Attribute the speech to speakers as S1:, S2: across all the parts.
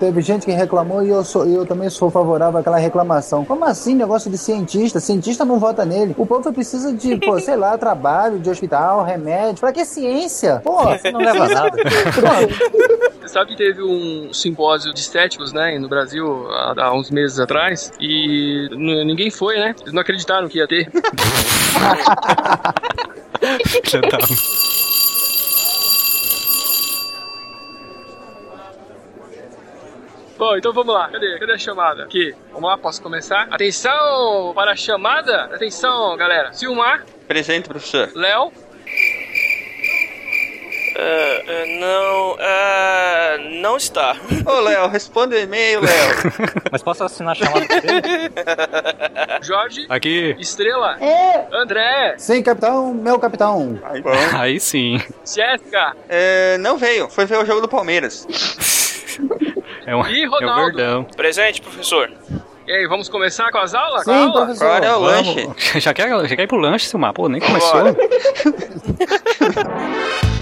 S1: teve gente que reclamou e eu, sou, eu também sou favorável àquela reclamação. Como assim, negócio de cientista? Cientista não vota nele. O povo precisa de, pô, sei lá, trabalho, de hospital, remédio. Pra que ciência? Pô, não leva nada.
S2: Você sabe que teve um simpósio de estéticos, né, no Brasil há, há uns meses atrás e ninguém foi, né? Eles não acreditaram que ia ter. Bom, então vamos lá. Cadê? Cadê a chamada? Aqui. Vamos lá, posso começar? Atenção para a chamada. Atenção, galera. Silmar.
S3: Presente, professor.
S2: Léo.
S4: Uh, uh, não, uh, não está.
S3: Ô, Léo, responde o e-mail, Léo.
S5: Mas posso assinar a chamada dele?
S2: Jorge.
S6: Aqui.
S2: Estrela.
S1: É.
S2: André.
S1: Sim, capitão, meu capitão.
S3: Aí, bom.
S6: Aí sim.
S2: Jéssica.
S3: Não veio, foi ver o jogo do Palmeiras.
S6: É um,
S2: E
S6: é um
S2: Ronaldo.
S6: verdão.
S4: Presente, professor.
S2: E aí, vamos começar com as aulas?
S1: Sim,
S2: aula?
S1: professor.
S3: Qual é o lanche?
S6: Já quer, já quer ir pro lanche, Silmar? Pô, nem começou.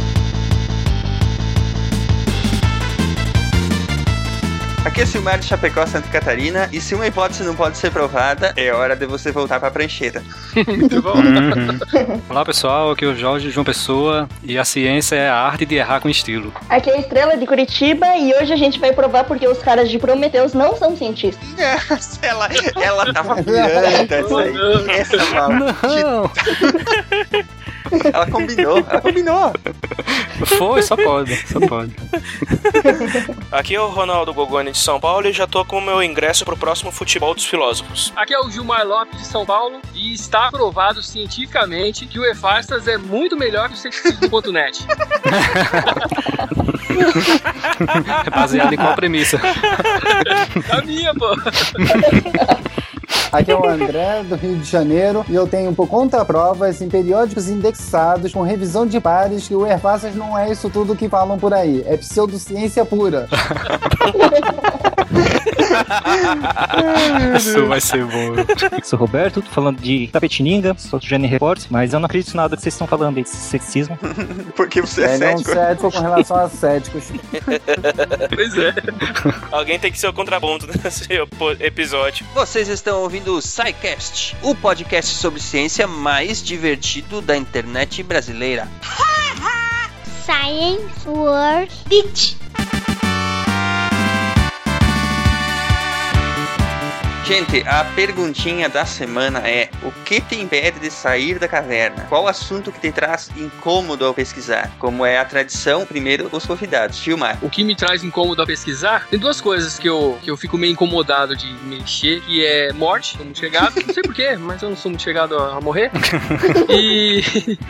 S3: Aqui é Silmar de Chapecó, Santa Catarina, e se uma hipótese não pode ser provada, é hora de você voltar pra prancheta.
S2: Muito bom.
S6: Uhum. Olá pessoal, aqui é o Jorge João Pessoa e a ciência é a arte de errar com estilo.
S7: Aqui é a Estrela de Curitiba e hoje a gente vai provar porque os caras de Prometheus não são cientistas.
S3: Nossa, ela, ela tava pirando essa aí. Essa maldita. Ela combinou, ela combinou.
S6: Foi, só pode, só pode.
S4: Aqui é o Ronaldo Gogoni de São Paulo e já tô com o meu ingresso pro próximo futebol dos filósofos.
S2: Aqui é o Gilmar Lopes de São Paulo e está provado cientificamente que o Efarstas é muito melhor que o ceticismo.net.
S6: É baseado em qual premissa?
S2: A minha, pô.
S1: Aqui é o André, do Rio de Janeiro, e eu tenho por conta provas em periódicos indexados com revisão de pares que o Erfaças não é isso tudo que falam por aí. É pseudociência pura.
S6: Isso vai ser bom.
S5: Sou Roberto, tô falando de Tapetininga, sou do Gene Reports, mas eu não acredito em nada que vocês estão falando aí de sexismo.
S3: Porque você é
S1: É não
S3: cético.
S1: cético com relação a céticos.
S2: Pois é.
S4: Alguém tem que ser o contraponto nesse episódio.
S3: Vocês estão ouvindo o SciCast, o podcast sobre ciência mais divertido da internet brasileira.
S8: Science World Beach.
S3: Gente, a perguntinha da semana é: o que te impede de sair da caverna? Qual assunto que te traz incômodo ao pesquisar? Como é a tradição, primeiro os convidados. Filmar.
S2: O que me traz incômodo a pesquisar, tem duas coisas que eu, que eu fico meio incomodado de mexer, que é morte, sou muito chegado, não sei porquê, mas eu não sou muito chegado a, a morrer, e,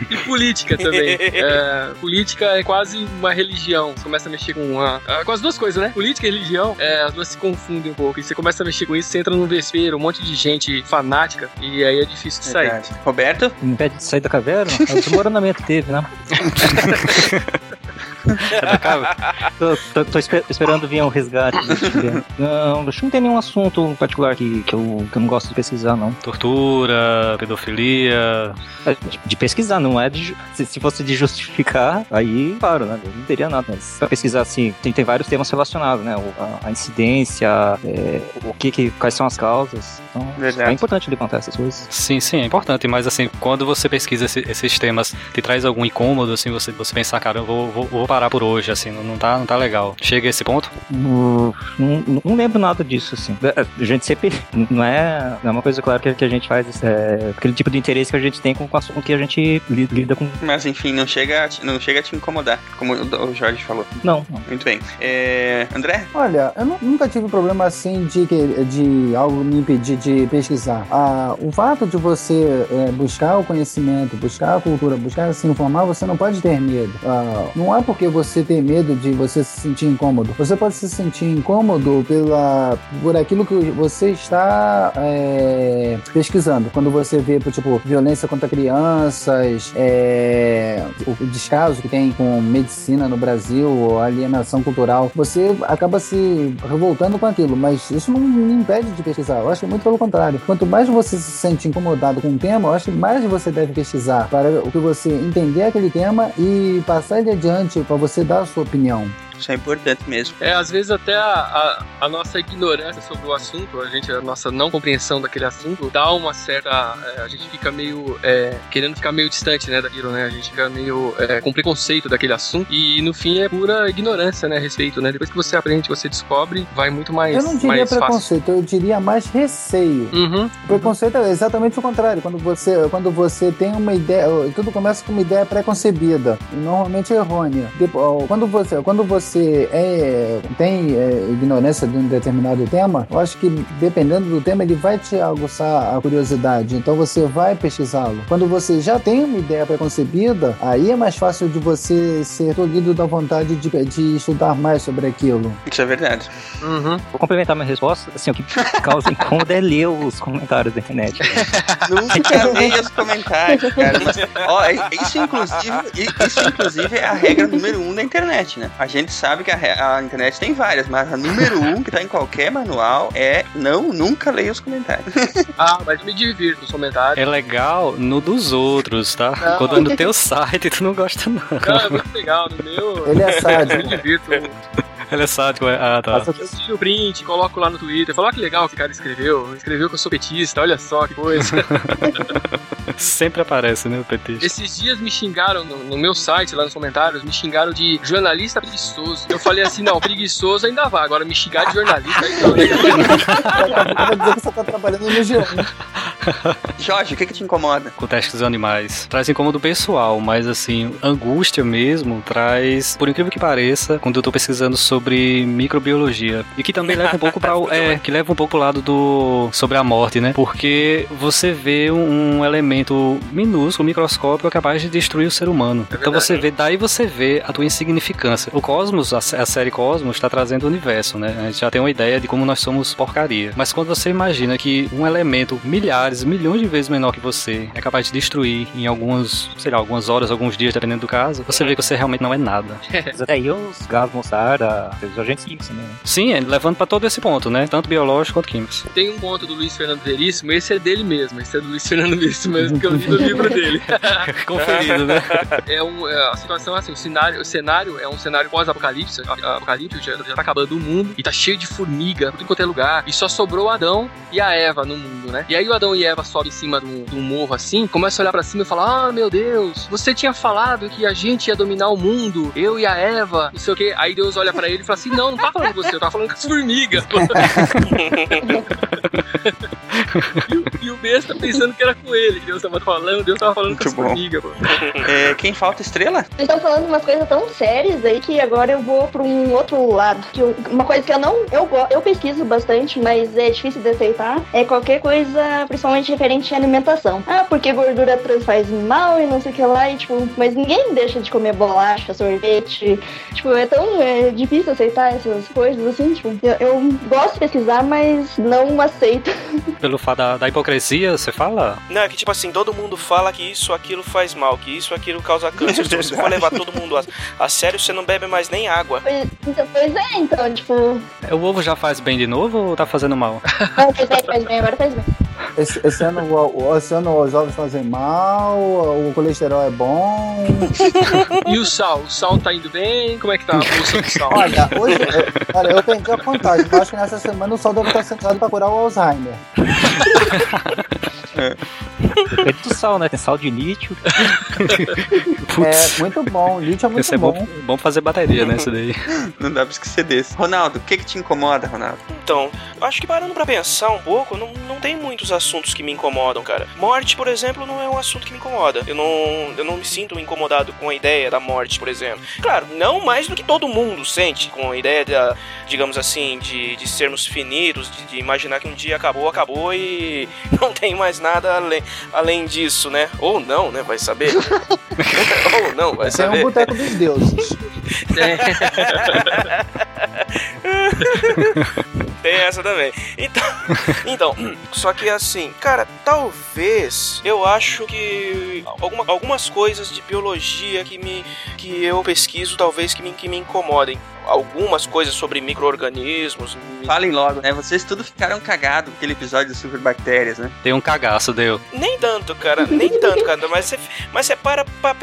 S2: e política também. É, política é quase uma religião, você começa a mexer com, uma, com as duas coisas, né? Política e religião, é, as duas se confundem um pouco, e você começa a mexer com isso, você entra num vespeiro, um monte de gente fanática, e aí é difícil de sair.
S3: Verdade. Roberto?
S5: Me impede de sair da caverna? É o desmoronamento teve, né? tô, tô- tô espe- esperando vir um resgate. Não, acho que não tem nenhum assunto particular que, que, eu, que eu não gosto de pesquisar, não.
S6: Tortura, pedofilia.
S5: É, De, de pesquisar, não é de. Se, se fosse de justificar, aí, claro, né? eu Não teria nada. Mas pra pesquisar, assim, tem, tem vários temas relacionados, né? o- A, a incidência, é, o que, que. quais são as causas. Então,
S3: Verdade.
S5: é importante levantar essas coisas.
S6: Sim, sim, é importante, mas assim, quando você pesquisa esse- esses temas, te traz algum incômodo, assim, você, você pensar, cara, eu vou, vou, vou parar por hoje, assim, não, não, tá, não tá legal. Chega a esse ponto?
S5: Não, não lembro nada disso, assim. É, A gente sempre. Não é, não é uma coisa clara que, que a gente faz. É aquele tipo de interesse que a gente tem com, com o assunto que a gente li- lida com.
S3: Mas enfim, não chega, a te- não chega a te incomodar, como o Jorge falou.
S5: Não, não.
S3: Muito bem. É, André?
S1: Olha, eu nu- nunca tive problema assim de, de algo me impedir de pesquisar. Ah, o fato de você é, buscar o conhecimento, buscar a cultura, buscar se informar, você não pode ter medo. Ah, não é porque você tem medo de você se sentir incômodo. Você pode se sentir incômodo pela, por aquilo que você está é, pesquisando. Quando você vê, tipo, violência contra crianças, é, o descaso que tem com medicina no Brasil, alienação cultural, você acaba se revoltando com aquilo, mas isso não me impede de pesquisar. Eu acho que muito pelo contrário. Quanto mais você se sente incomodado com um tema, eu acho que mais você deve pesquisar para o que você entender aquele tema e passar ele adiante para você dar a sua opinião.
S3: Isso é importante mesmo.
S2: É, às vezes até a, a, a nossa ignorância sobre o assunto, a gente, a nossa não compreensão daquele assunto, dá uma certa. é, a gente fica meio. é, querendo ficar meio distante, né, daquilo, né? A gente fica meio é, com preconceito daquele assunto. E no fim é pura ignorância, né, a respeito, né? Depois que você aprende, você descobre, vai muito mais,
S1: Eu não diria
S2: mais fácil.
S1: preconceito, eu diria mais receio.
S2: Uhum.
S1: Preconceito é exatamente o contrário. Quando você, quando você tem uma ideia, tudo começa com uma ideia pré-concebida e normalmente errônea. Quando você, quando você é, tem é, ignorância de um determinado tema, eu acho que dependendo do tema ele vai te aguçar a curiosidade. Então você vai pesquisá-lo. Quando você já tem uma ideia pré-concebida, aí é mais fácil de você ser tolhido da vontade de, de estudar mais sobre aquilo.
S3: Isso é verdade.
S2: Uhum.
S5: Vou complementar minha resposta. Assim, o que causa incômodo é ler os comentários da internet.
S3: Nunca leia os comentários, cara. Mas, ó, isso, inclusive, isso, inclusive, é a regra número um da internet, né? A gente sabe que a, a internet tem várias, mas a número um, que tá em qualquer manual, é não, nunca leia os comentários.
S2: Ah, mas me divirto nos comentários.
S6: É legal no dos outros, tá?
S2: Não.
S6: Quando é no teu site, tu não gosta, não.
S2: Não, é muito legal. No meu.
S1: Ele é
S2: Eu
S1: sádico.
S2: me divirto.
S6: Ele é sádico, é. Ah, tá.
S2: Eu tiro o print, coloco lá no Twitter. Falo, ó, que legal que o cara escreveu. Escreveu que eu sou petista, olha só que coisa.
S6: Sempre aparece, né, o petista.
S2: Esses dias me xingaram no, no meu site, lá nos comentários, me xingaram de jornalista preguiçoso. Eu falei assim, não, preguiçoso ainda vai. Agora me xingar de jornalista né?
S1: Vai dizer que você tá trabalhando no G1.
S3: Jorge, o que que te incomoda?
S6: com testes dos animais. Traz incômodo pessoal, mas assim, angústia mesmo traz, por incrível que pareça, quando eu tô pesquisando sobre microbiologia. E que também leva um pouco para é, que leva um pouco pro lado do sobre a morte, né? Porque você vê um, um elemento minúsculo, microscópico capaz de destruir o ser humano. então você vê, daí você vê a tua insignificância. O Cosmos, a, a série Cosmos está trazendo o universo, né? A gente já tem uma ideia de como nós somos porcaria. Mas quando você imagina que um elemento milhares, milhões de vezes menor que você é capaz de destruir em algumas, sei lá, algumas horas, alguns dias, dependendo do caso, você vê que você realmente não é nada.
S5: Mas até aí os gases mostarda, os agentes químicos também, né?
S6: Sim, é, levando pra todo esse ponto, né? Tanto biológico quanto químicos.
S2: Tem um conto do Luiz Fernando Veríssimo, esse é dele mesmo. Esse é do Luiz Fernando Veríssimo mesmo, que eu li no livro dele.
S6: Conferido, né?
S2: É um, é, a situação é assim, o cenário, o cenário é um cenário pós-apocalipse, apocalipse já, já tá acabando o mundo e tá cheio de formiga, tudo quanto é lugar, e só sobrou o Adão e a Eva no mundo, né? E aí o Adão e Eva sobem em cima de um, de um morro assim, começam a olhar pra cima e falar: "Ah, meu Deus, você tinha falado que a gente ia dominar o mundo, eu e a Eva, não sei o quê". Aí Deus olha pra ele e fala assim: "Não, não tá falando com você, eu tava falando com as formigas". e, o- e o besta pensando que era com ele, que Deus tava falando, Deus tava falando com
S3: Muito
S2: as
S3: bom.
S2: formigas.
S3: É, quem falta estrela?
S7: Vocês estão falando umas coisas tão sérias aí que agora eu vou pra um outro lado. Que eu- uma coisa que eu não. Eu, eu pesquiso bastante, mas é difícil de aceitar. É qualquer coisa, principalmente referente à alimentação. Ah, porque gordura trans faz mal e não sei o que lá. E, tipo, mas ninguém deixa de comer bolacha, sorvete. Tipo, é tão é, difícil aceitar essas coisas assim. Tipo, eu, eu gosto de pesquisar, mas não aceito.
S6: Pelo fato da, da hipocrisia, você fala?
S4: Não, é que tipo assim, todo mundo fala que isso, aquilo faz mal, que isso, aquilo causa câncer. Se você for levar todo mundo a, a sério, você não bebe mais nem água.
S7: Pois, então, pois é, então, tipo.
S6: É, O ovo já faz bem de novo ou tá fazendo mal?
S7: Não, faz bem, faz bem, agora faz bem.
S1: Esse, esse ano, o, esse ano os ovos fazem mal, o colesterol é bom.
S2: E o sal? O sal tá indo bem? Como é que tá a bolsa do sal?
S1: Olha, hoje, eu, olha, eu perdi a contagem. Eu acho que nessa semana o sol deve estar sentado para curar o Alzheimer.
S5: Depende do sal, né? Tem sal de lítio.
S6: Putz,
S1: É muito bom, lítio é muito
S6: esse é
S1: bom.
S6: bom, bom fazer bateria, né? Isso daí.
S3: Não dá pra esquecer desse. Ronaldo, o que que te incomoda, Ronaldo?
S4: Então, acho que parando pra pensar um pouco, não, não tem muitos assuntos que me incomodam, cara. Morte, por exemplo, não é um assunto que me incomoda. Eu não, eu não me sinto incomodado com a ideia da morte, por exemplo. Claro, não mais do que todo mundo sente com a ideia, da, digamos assim, de, de sermos finitos, de, de imaginar que um dia acabou, acabou e não tem mais nada além, além disso, né? Ou não, né? Vai saber. Ou não, vai
S1: Esse é um
S4: saber.
S1: boteco dos deuses.
S4: Tem essa também. Então, então, só que assim, cara, talvez eu acho que alguma- algumas coisas de biologia que me que eu pesquiso talvez que me, que me incomodem. Algumas coisas sobre micro-organismos.
S3: Falem logo, né? Vocês tudo ficaram cagados com aquele episódio sobre bactérias, né?
S6: Tem um cagaço, deu.
S4: Nem tanto, cara, nem tanto, cara. Mas você, mas você para pra.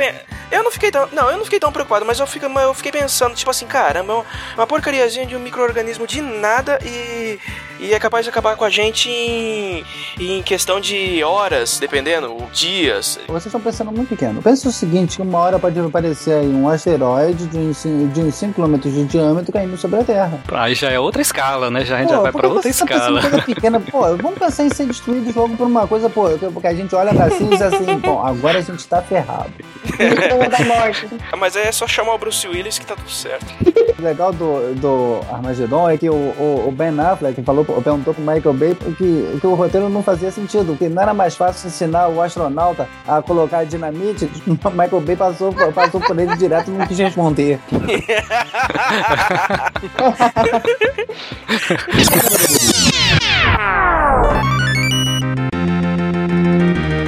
S4: Eu não fiquei tão. Não, eu não fiquei tão preocupado, mas eu, fico, eu fiquei pensando, tipo assim, caramba, é uma- porcariazinha de um micro-organismo de nada e. E é capaz de acabar com a gente em, em questão de horas, dependendo, ou dias.
S1: Vocês estão pensando muito pequeno. Pensa o seguinte, que uma hora pode aparecer aí um asteroide de uns 5 de uns 5 km de diâmetro caindo sobre a Terra.
S6: Aí já é outra escala, né? Já, a gente
S1: Pô,
S6: já vai pra outra
S1: tá
S6: escala.
S1: coisa pequena? Pô, vamos pensar em ser destruídos logo por uma coisa, pô, porque a gente olha pra cima e diz assim, bom, agora a gente tá ferrado.
S7: Da morte.
S4: Ah, Mas é só chamar o Bruce Willis que tá tudo certo.
S1: O legal do, do Armagedon é que o, o, o Ben Affleck falou, perguntou pro Michael Bay que, que o roteiro não fazia sentido, que não era mais fácil ensinar o astronauta a colocar dinamite. O Michael Bay passou, passou por ele direto e não quis responder.
S3: Música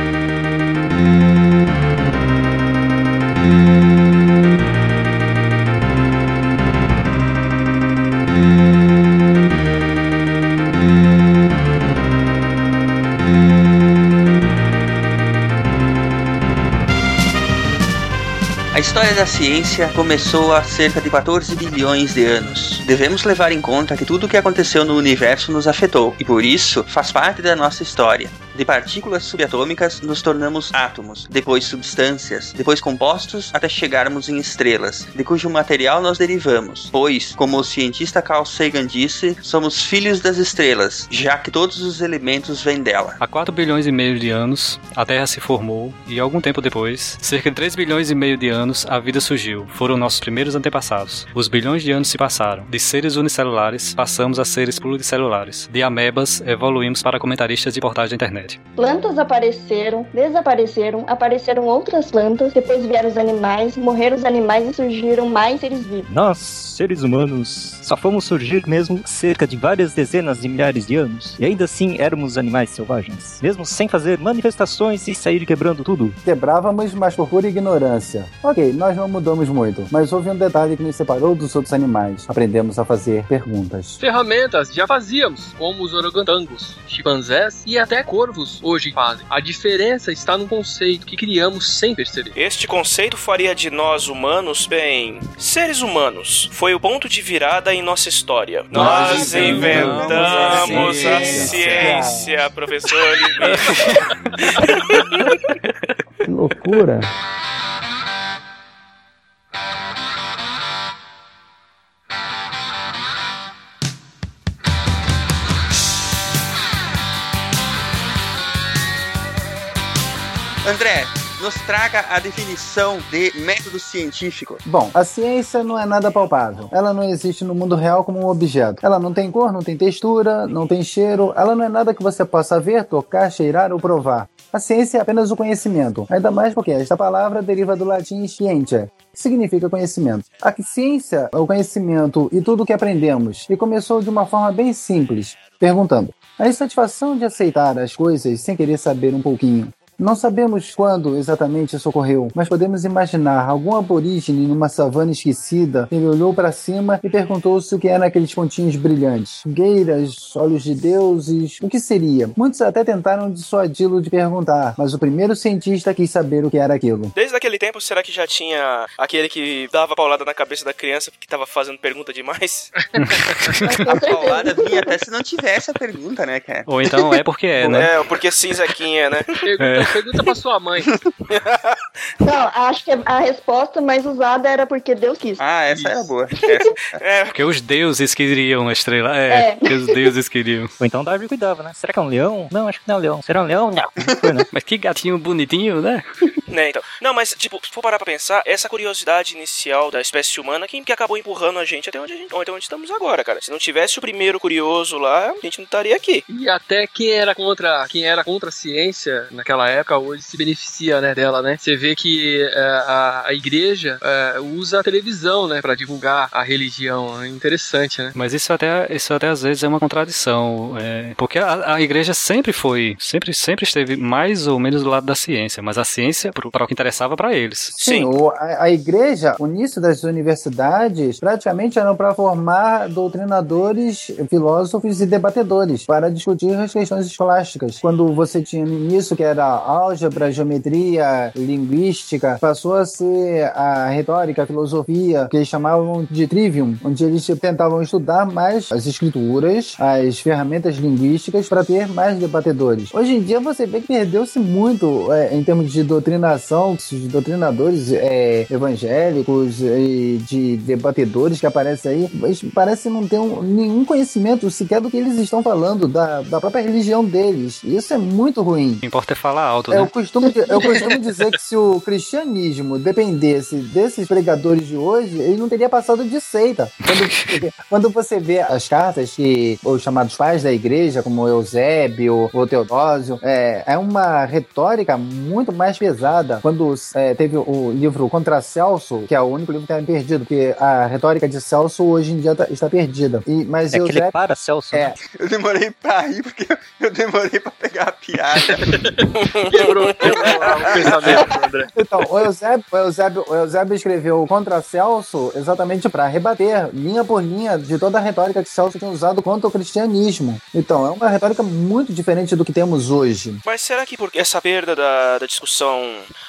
S3: A história da ciência começou há cerca de 14 bilhões de anos. Devemos levar em conta que tudo o que aconteceu no universo nos afetou e por isso faz parte da nossa história. De partículas subatômicas nos tornamos átomos, depois substâncias, depois compostos até chegarmos em estrelas, de cujo material nós derivamos. Pois, como o cientista Carl Sagan disse, somos filhos das estrelas, já que todos os elementos vêm dela.
S6: Há 4 bilhões e meio de anos, a Terra se formou e algum tempo depois, cerca de 3 bilhões e meio de anos, a vida surgiu. Foram nossos primeiros antepassados. Os bilhões de anos se passaram. De seres unicelulares, passamos a seres pluricelulares. De amebas, evoluímos para comentaristas de portais da internet.
S7: Plantas apareceram, desapareceram, apareceram outras plantas, depois vieram os animais, morreram os animais e surgiram mais seres vivos.
S5: Nós, seres humanos, só fomos surgir mesmo cerca de várias dezenas de milhares de anos. E ainda assim éramos animais selvagens. Mesmo sem fazer manifestações e sair quebrando tudo.
S1: Quebrávamos, mas por pura ignorância. Ok, nós não mudamos muito, mas houve um detalhe que nos separou dos outros animais. Aprendemos a fazer perguntas.
S2: Ferramentas já fazíamos, como os orangotangos, chimpanzés e até corvos hoje fazem. A diferença está no conceito que criamos sem perceber.
S4: Este conceito faria de nós humanos, bem, seres humanos. Foi o ponto de virada em nossa história. Nós inventamos a ciência, professor Oliveira.
S1: Que loucura!
S3: André, nos traga a definição de método científico.
S1: Bom, a ciência não é nada palpável. Ela não existe no mundo real como um objeto. Ela não tem cor, não tem textura, não tem cheiro. Ela não é nada que você possa ver, tocar, cheirar ou provar. A ciência é apenas o conhecimento, ainda mais porque esta palavra deriva do latim scientia, que significa conhecimento. A ciência é o conhecimento e tudo o que aprendemos, e começou de uma forma bem simples, perguntando: a insatisfação de aceitar as coisas sem querer saber um pouquinho. Não sabemos quando exatamente isso ocorreu, mas podemos imaginar algum aborígene numa savana esquecida. Ele olhou para cima e perguntou-se o que eram aqueles pontinhos brilhantes. Fogueiras, olhos de deuses, o que seria? Muitos até tentaram dissuadi-lo de perguntar, mas o primeiro cientista quis saber o que era aquilo.
S4: Desde aquele tempo, será que já tinha aquele que dava paulada na cabeça da criança porque tava fazendo pergunta demais?
S3: A paulada vinha até se não tivesse a pergunta, né, cara?
S6: Ou então é porque é, né?
S4: É, porque sim, Zequinha, né?
S2: Pergunta, pergunta pra sua mãe.
S7: Não, acho que a resposta mais usada era porque Deus quis.
S3: Ah, essa era boa. Essa.
S4: É,
S6: Porque os deuses queriam a estrela. É,
S7: É.
S6: porque os deuses queriam.
S5: Ou então Darwin cuidava, né? Será que é um leão? Não, acho que não é um leão. Será um leão? Não. Não foi, né?
S6: Mas que gatinho bonitinho, né?
S4: Né, então. Não, mas, tipo, se for parar pra pensar, essa curiosidade inicial da espécie humana que, que acabou empurrando a gente até onde a gente, até onde estamos agora, cara. Se não tivesse o primeiro curioso lá, a gente não estaria aqui.
S2: E até quem era contra quem era contra a ciência naquela época hoje se beneficia né, dela, né? Você vê que é, a, a igreja é, usa a televisão, né, para divulgar a religião. É interessante, né?
S6: Mas isso até, isso até às vezes é uma contradição, é, porque a, a igreja sempre foi, sempre, sempre esteve mais ou menos do lado da ciência, mas a ciência para o que interessava para eles.
S1: Sim, o- a, a igreja, o início das universidades, praticamente eram para formar doutrinadores, filósofos e debatedores para discutir as questões escolásticas. Quando você tinha no início que era álgebra, geometria, linguística, passou a ser a retórica, a filosofia, que eles chamavam de trivium, onde eles tentavam estudar mais as escrituras, as ferramentas linguísticas para ter mais debatedores. Hoje em dia você vê que perdeu-se muito é, em termos de doutrinação, de doutrinadores é, evangélicos e de debatedores que aparecem aí, eles parecem não ter um- nenhum conhecimento sequer do que eles estão falando, da, da própria religião deles. Isso é muito ruim.
S6: O que importa é falar alto,
S1: Eu
S6: né?
S1: costumo, eu costumo dizer que se o cristianismo dependesse desses pregadores de hoje, ele não teria passado de seita. Quando, quando você vê as cartas que os chamados pais da igreja, como Eusébio ou Teodósio, é, é uma retórica muito mais pesada. Quando é, teve o livro Contra Celso, que é o único livro que está perdido, porque a retórica de Celso hoje em dia tá- está perdida. E, mas
S5: É aquele
S1: Eusébio,
S5: para Celso.
S1: É.
S5: né?
S3: Eu demorei pra rir porque eu demorei pra pegar a piada.
S2: Quebrou, quebrou o pensamento, André.
S1: Então, o Eusébio, o Eusébio, o Eusébio escreveu contra Celso exatamente para rebater, linha por linha, de toda a retórica que Celso tinha usado contra o cristianismo. Então, é uma retórica muito diferente do que temos hoje.
S4: Mas será que por essa perda da, da discussão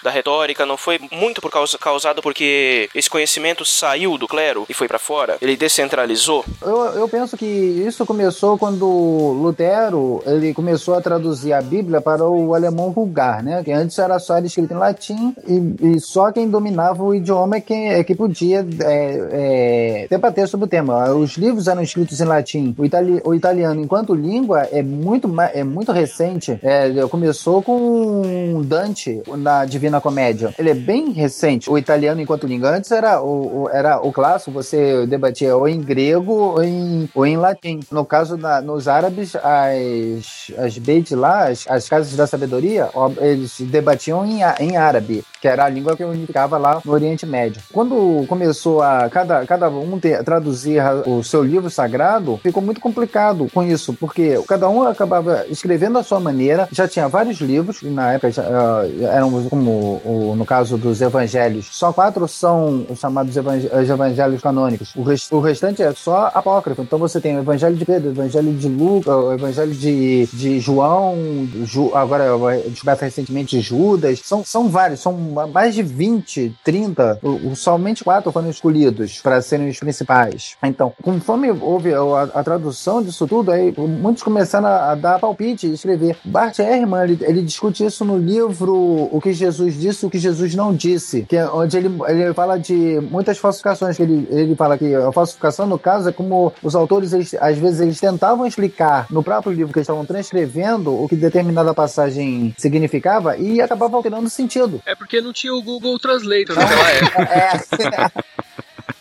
S4: da retórica não foi muito por causa causado porque esse conhecimento saiu do clero e foi pra fora? Ele descentralizou?
S1: Eu, eu penso que isso começou quando Lutero ele começou a traduzir a Bíblia para o alemão vulgar, né? Que antes era só escrito em latim e, e só quem dominava o idioma é quem é que podia é, é, debater sobre o tema. Os livros eram escritos em latim. O, itali, o italiano, enquanto língua, é muito, é muito recente. É, começou com Dante na Divina Comédia. Ele é bem recente. O italiano, enquanto língua, antes era o, o- era o clássico, você debatia ou em grego ou em, ou em latim. No caso, da, nos árabes, as, as beit lá, as, as casas da sabedoria, eles debatiam em, em árabe, que era a língua que unificava lá no Oriente Médio. Quando começou a cada, cada um ter, traduzir o seu livro sagrado, ficou muito complicado com isso, porque cada um acabava escrevendo à sua maneira, já tinha vários livros, na época já, ah, eram como o- no caso dos evangelhos, só quatro são os chamados evang- os evangelhos canônicos. O, res- o restante é só apócrifo. Então você tem o evangelho de Pedro, o evangelho de Lucas, o evangelho de, de João, Ju- agora descoberto recentemente de Judas. São, são vários, são mais de 20, 30. O, o- somente quatro foram escolhidos para serem os principais. Então, conforme houve a, a tradução disso tudo, aí muitos começaram a, a dar palpite e escrever. Bart Ehrman, ele, ele discute isso no livro O que Jesus disse e o que Jesus não disse, que é onde ele, ele fala de muitas falsificações, que ele, ele fala que a falsificação, no caso, é como os autores, eles- às vezes, eles tentavam explicar no próprio livro que eles estavam transcrevendo o que determinada passagem significava e acabava alterando sentido.
S2: É porque não tinha o Google Translator naquela época.
S1: É,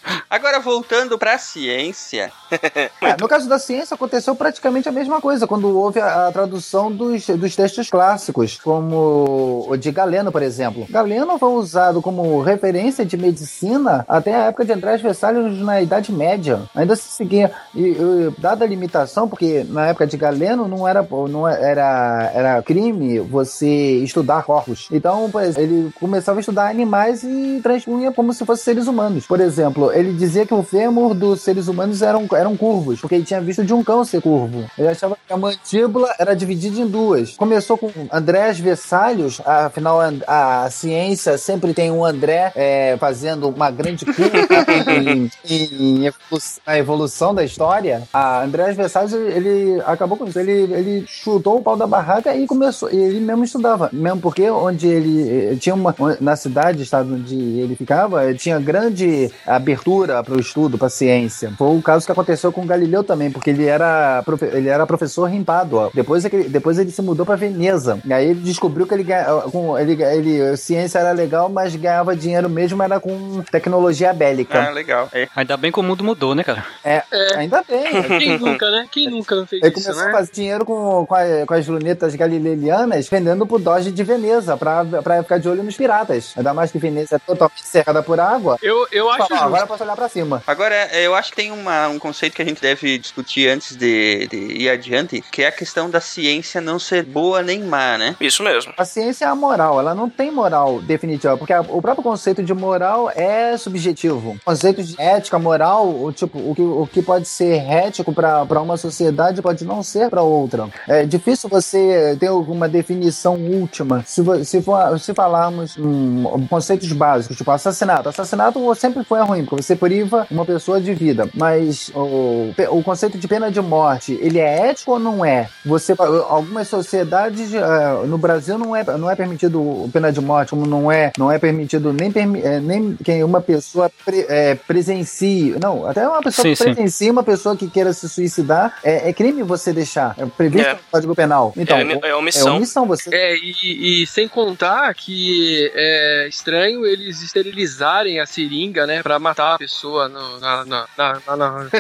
S3: Agora, voltando pra ciência.
S1: É, no caso da ciência, aconteceu praticamente a mesma coisa quando houve a, a tradução dos, dos textos clássicos, como o de Galeno, por exemplo. Galeno foi usado como referência de medicina até a época de Andrés Vesalius na Idade Média. Ainda se seguia, e, e, dada a limitação, porque na época de Galeno não era, não era, era crime você estudar corpos. Então, ele começava a estudar animais e transpunha como se fossem seres humanos. Por exemplo, ele dizia que o fêmur dos seres humanos eram, eram curvos, porque ele tinha visto de um cão ser curvo. Ele achava que a mandíbula era dividida em duas. Começou com Andrés Vesalius, afinal a, a ciência sempre tem um André é, fazendo uma grande curva em, em, na evolução da história. A Andrés Vesalius, ele acabou com isso. Ele, ele chutou o pau da barraca e começou. Ele mesmo estudava. Mesmo porque onde ele tinha uma. Na cidade, estado onde ele ficava, tinha grande abertura para o estudo, para a ciência. Foi o caso que aconteceu com Galileu também, porque ele era, profe ele era professor em Pádua. Depois, é que, depois ele se mudou para Veneza. E aí ele descobriu que ele, com, ele, ele ciência era legal, mas ganhava dinheiro mesmo era com tecnologia bélica.
S3: Ah, legal. É.
S6: Ainda bem que o mundo mudou, né, cara?
S1: É,
S2: É.
S1: ainda bem.
S2: Quem nunca, né? Quem nunca não fez
S1: Ele
S2: isso,
S1: começou
S2: né?
S1: a fazer dinheiro com, com, a- com as lunetas galileanas vendendo pro Doge de Veneza pra, pra ficar de olho nos piratas. Ainda mais que Veneza é totalmente cercada por água.
S2: Eu, eu acho
S1: Fala, ó, agora eu
S2: justo.
S1: posso olhar pra cima.
S3: Agora, é, eu acho que tem uma, um conceito que a gente deve discutir antes de, de ir adiante, que é a questão da ciência não ser boa nem má, né?
S4: Isso mesmo.
S1: A ciência é a moral, ela não tem moral definitiva, porque a- o próprio conceito de moral é subjetivo. O conceito de ética, moral, o, tipo, o que, o que pode ser ético para uma sociedade pode não ser para outra. É difícil você ter alguma definição última. Se, se, for, se falarmos hum, conceitos básicos, tipo assassinato. Assassinato sempre foi ruim, porque você priva uma pessoa de vida. Mas o, o conceito de pena de morte, ele é ético ou não é? Você, algumas sociedades eh, no Brasil não é, não é permitido pena de morte, como não é, não é permitido nem, permi- eh, nem que uma pessoa pre, eh, presencie. Não, até uma pessoa
S6: Sim,
S1: que
S6: sim.
S1: presencie uma pessoa que queira se suicidar, é, é crime você deixar. É previsto
S4: É.
S1: no Código Penal. Então,
S4: é, é
S1: é
S4: omissão.
S1: omissão você.
S2: É, e, e sem contar que é estranho eles esterilizarem a seringa, né, pra matar a pessoa no, na, na, na, na- na-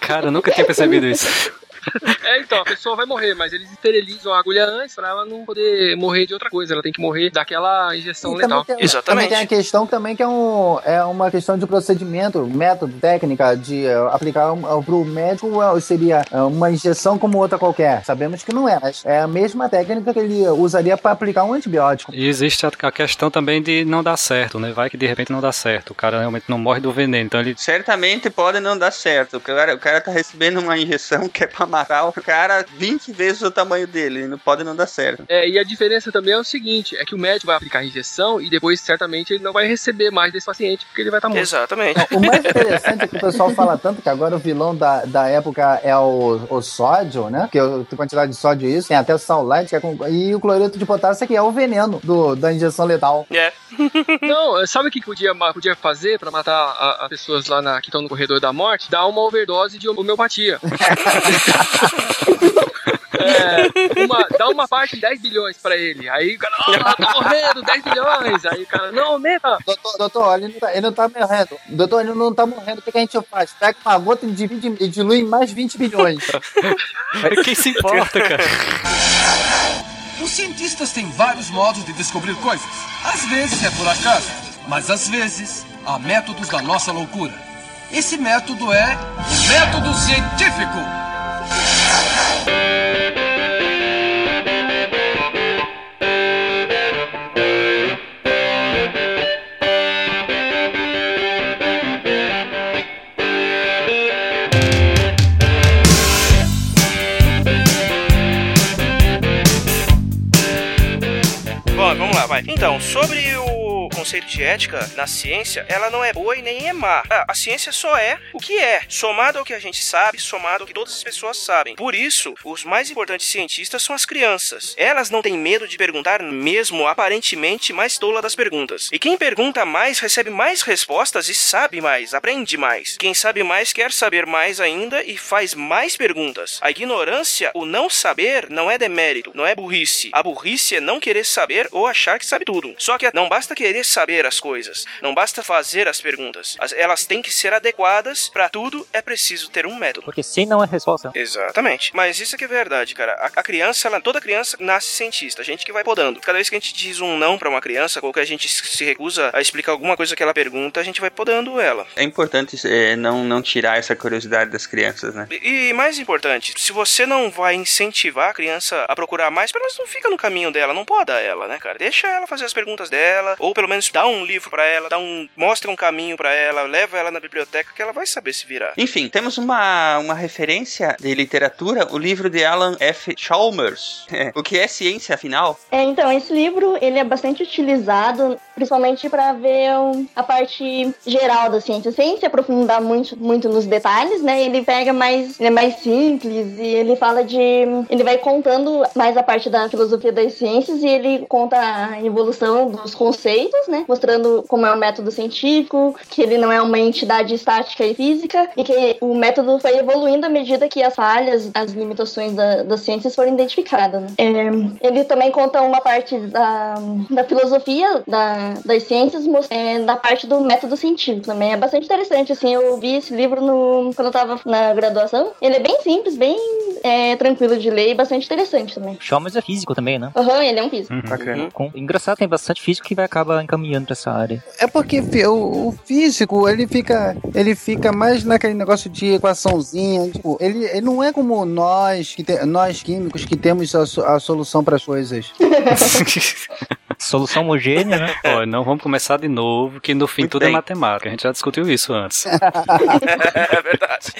S6: Cara, eu nunca tinha percebido isso.
S2: É, então, a pessoa vai morrer, mas eles esterilizam a agulha antes pra ela não poder morrer de outra coisa. Ela tem que morrer daquela injeção
S1: E também
S2: letal.
S1: tem,
S4: Exatamente.
S1: Também tem a questão também que é, um, é uma questão de procedimento, método, técnica de eh, aplicar um, pro médico eh, seria uma injeção como outra qualquer. Sabemos que não é, mas é a mesma técnica que ele usaria para aplicar um antibiótico.
S6: E existe a, a questão também de não dar certo, né? Vai que de repente não dá certo. O cara realmente não morre do veneno. Então ele.
S3: Certamente pode não dar certo. O cara, o cara tá recebendo uma injeção que é pra matar o cara 20 vezes o tamanho dele. Não pode não dar certo.
S2: É, e a diferença também é o seguinte: é que o médico vai aplicar a injeção e depois, certamente, ele não vai receber mais desse paciente porque ele vai estar morto.
S4: Exatamente.
S1: O mais interessante é que o pessoal fala tanto que agora o vilão da, da época é o, o sódio, né? Que a quantidade de sódio é isso. Tem até o saulite, que é com, e o cloreto de potássio que é o veneno do, da injeção letal.
S4: É.
S2: Não, sabe o que podia, podia fazer pra matar as pessoas lá na, que estão no corredor da morte? Dar uma overdose de homeopatia. É, uma, dá uma parte de 10 bilhões pra ele. Aí o cara, ah, tô morrendo, 10 bilhões. Aí o cara, não, aumenta.
S1: Doutor, doutor, ele não, tá, ele não tá morrendo. Doutor, ele não tá morrendo. O que, que a gente faz? Pega uma gota e divide e dilui mais 20 bilhões.
S6: Quem se importa, cara?
S9: Os cientistas têm vários modos de descobrir coisas. Às vezes é por acaso, mas às vezes há métodos da nossa loucura. Esse método é o método científico.
S4: Vamos lá, vai. Então, sobre o conceito de ética na ciência, ela não é boa e nem é má. Ah, a ciência só é o que é, somado ao que a gente sabe, somado ao que todas as pessoas sabem. Por isso, os mais importantes cientistas são as crianças. Elas não têm medo de perguntar mesmo aparentemente mais tola das perguntas. E quem pergunta mais recebe mais respostas e sabe mais, aprende mais. Quem sabe mais quer saber mais ainda e faz mais perguntas. A ignorância, o não saber, não é demérito, não é burrice. A burrice é não querer saber ou achar que sabe tudo. Só que não basta querer saber as coisas, não basta fazer as perguntas. As- elas têm que ser adequadas. Para tudo é preciso ter um método.
S5: Porque sim não é resposta.
S4: Exatamente. Mas isso é que é verdade, cara. A, a criança, ela, toda criança nasce cientista. A gente que vai podando. Cada vez que a gente diz um não pra uma criança, ou que a gente se se recusa a explicar alguma coisa que ela pergunta, a gente vai podando ela.
S3: É importante é, não, não tirar essa curiosidade das crianças, né?
S4: E, e mais importante, se você não vai incentivar a criança a procurar mais, pelo menos não fica no caminho dela, não poda ela, né, cara? Deixa ela fazer as perguntas dela, ou pelo menos dá um livro pra ela, dá um, mostra um caminho pra ela, leva ela na biblioteca que ela vai saber se virar.
S3: Enfim, temos uma, uma referência de literatura, o livro de Alan F. Chalmers. o que é ciência, afinal?
S7: É, então, esse livro, ele é bastante utilizado, principalmente para ver a parte geral da ciência, sem se aprofundar muito, muito nos detalhes, né? Ele pega mais, ele é mais simples e ele fala de, ele vai contando mais a parte da filosofia das ciências e ele conta a evolução dos conceitos, né? Mostrando como é o método científico, que ele não é uma entidade estática e física e que o método foi evoluindo à medida que as falhas, as limitações da, das ciências foram identificadas. Né? É, ele também conta uma parte da, da filosofia da, das ciências, é, da parte do método científico também. É bastante interessante, assim, eu vi esse livro no, quando eu tava na graduação. Ele é bem simples, bem é tranquilo de ler e bastante interessante também.
S5: Chalmers é físico também, né?
S7: Aham, ele é um físico.
S3: Bacana.
S5: Com- engraçado, tem bastante físico que vai acabar encaminhando pra essa área.
S1: É porque o, o físico, ele fica, ele fica mais naquele negócio de equaçãozinha. Tipo, ele, ele não é como nós, que te- nós químicos, que temos a, a solução para as coisas.
S5: Solução homogênea, né?
S6: Ó, não vamos começar de novo, que no fim
S3: Muito
S6: tudo
S3: bem.
S6: é matemática. A gente já discutiu isso antes.
S4: é verdade.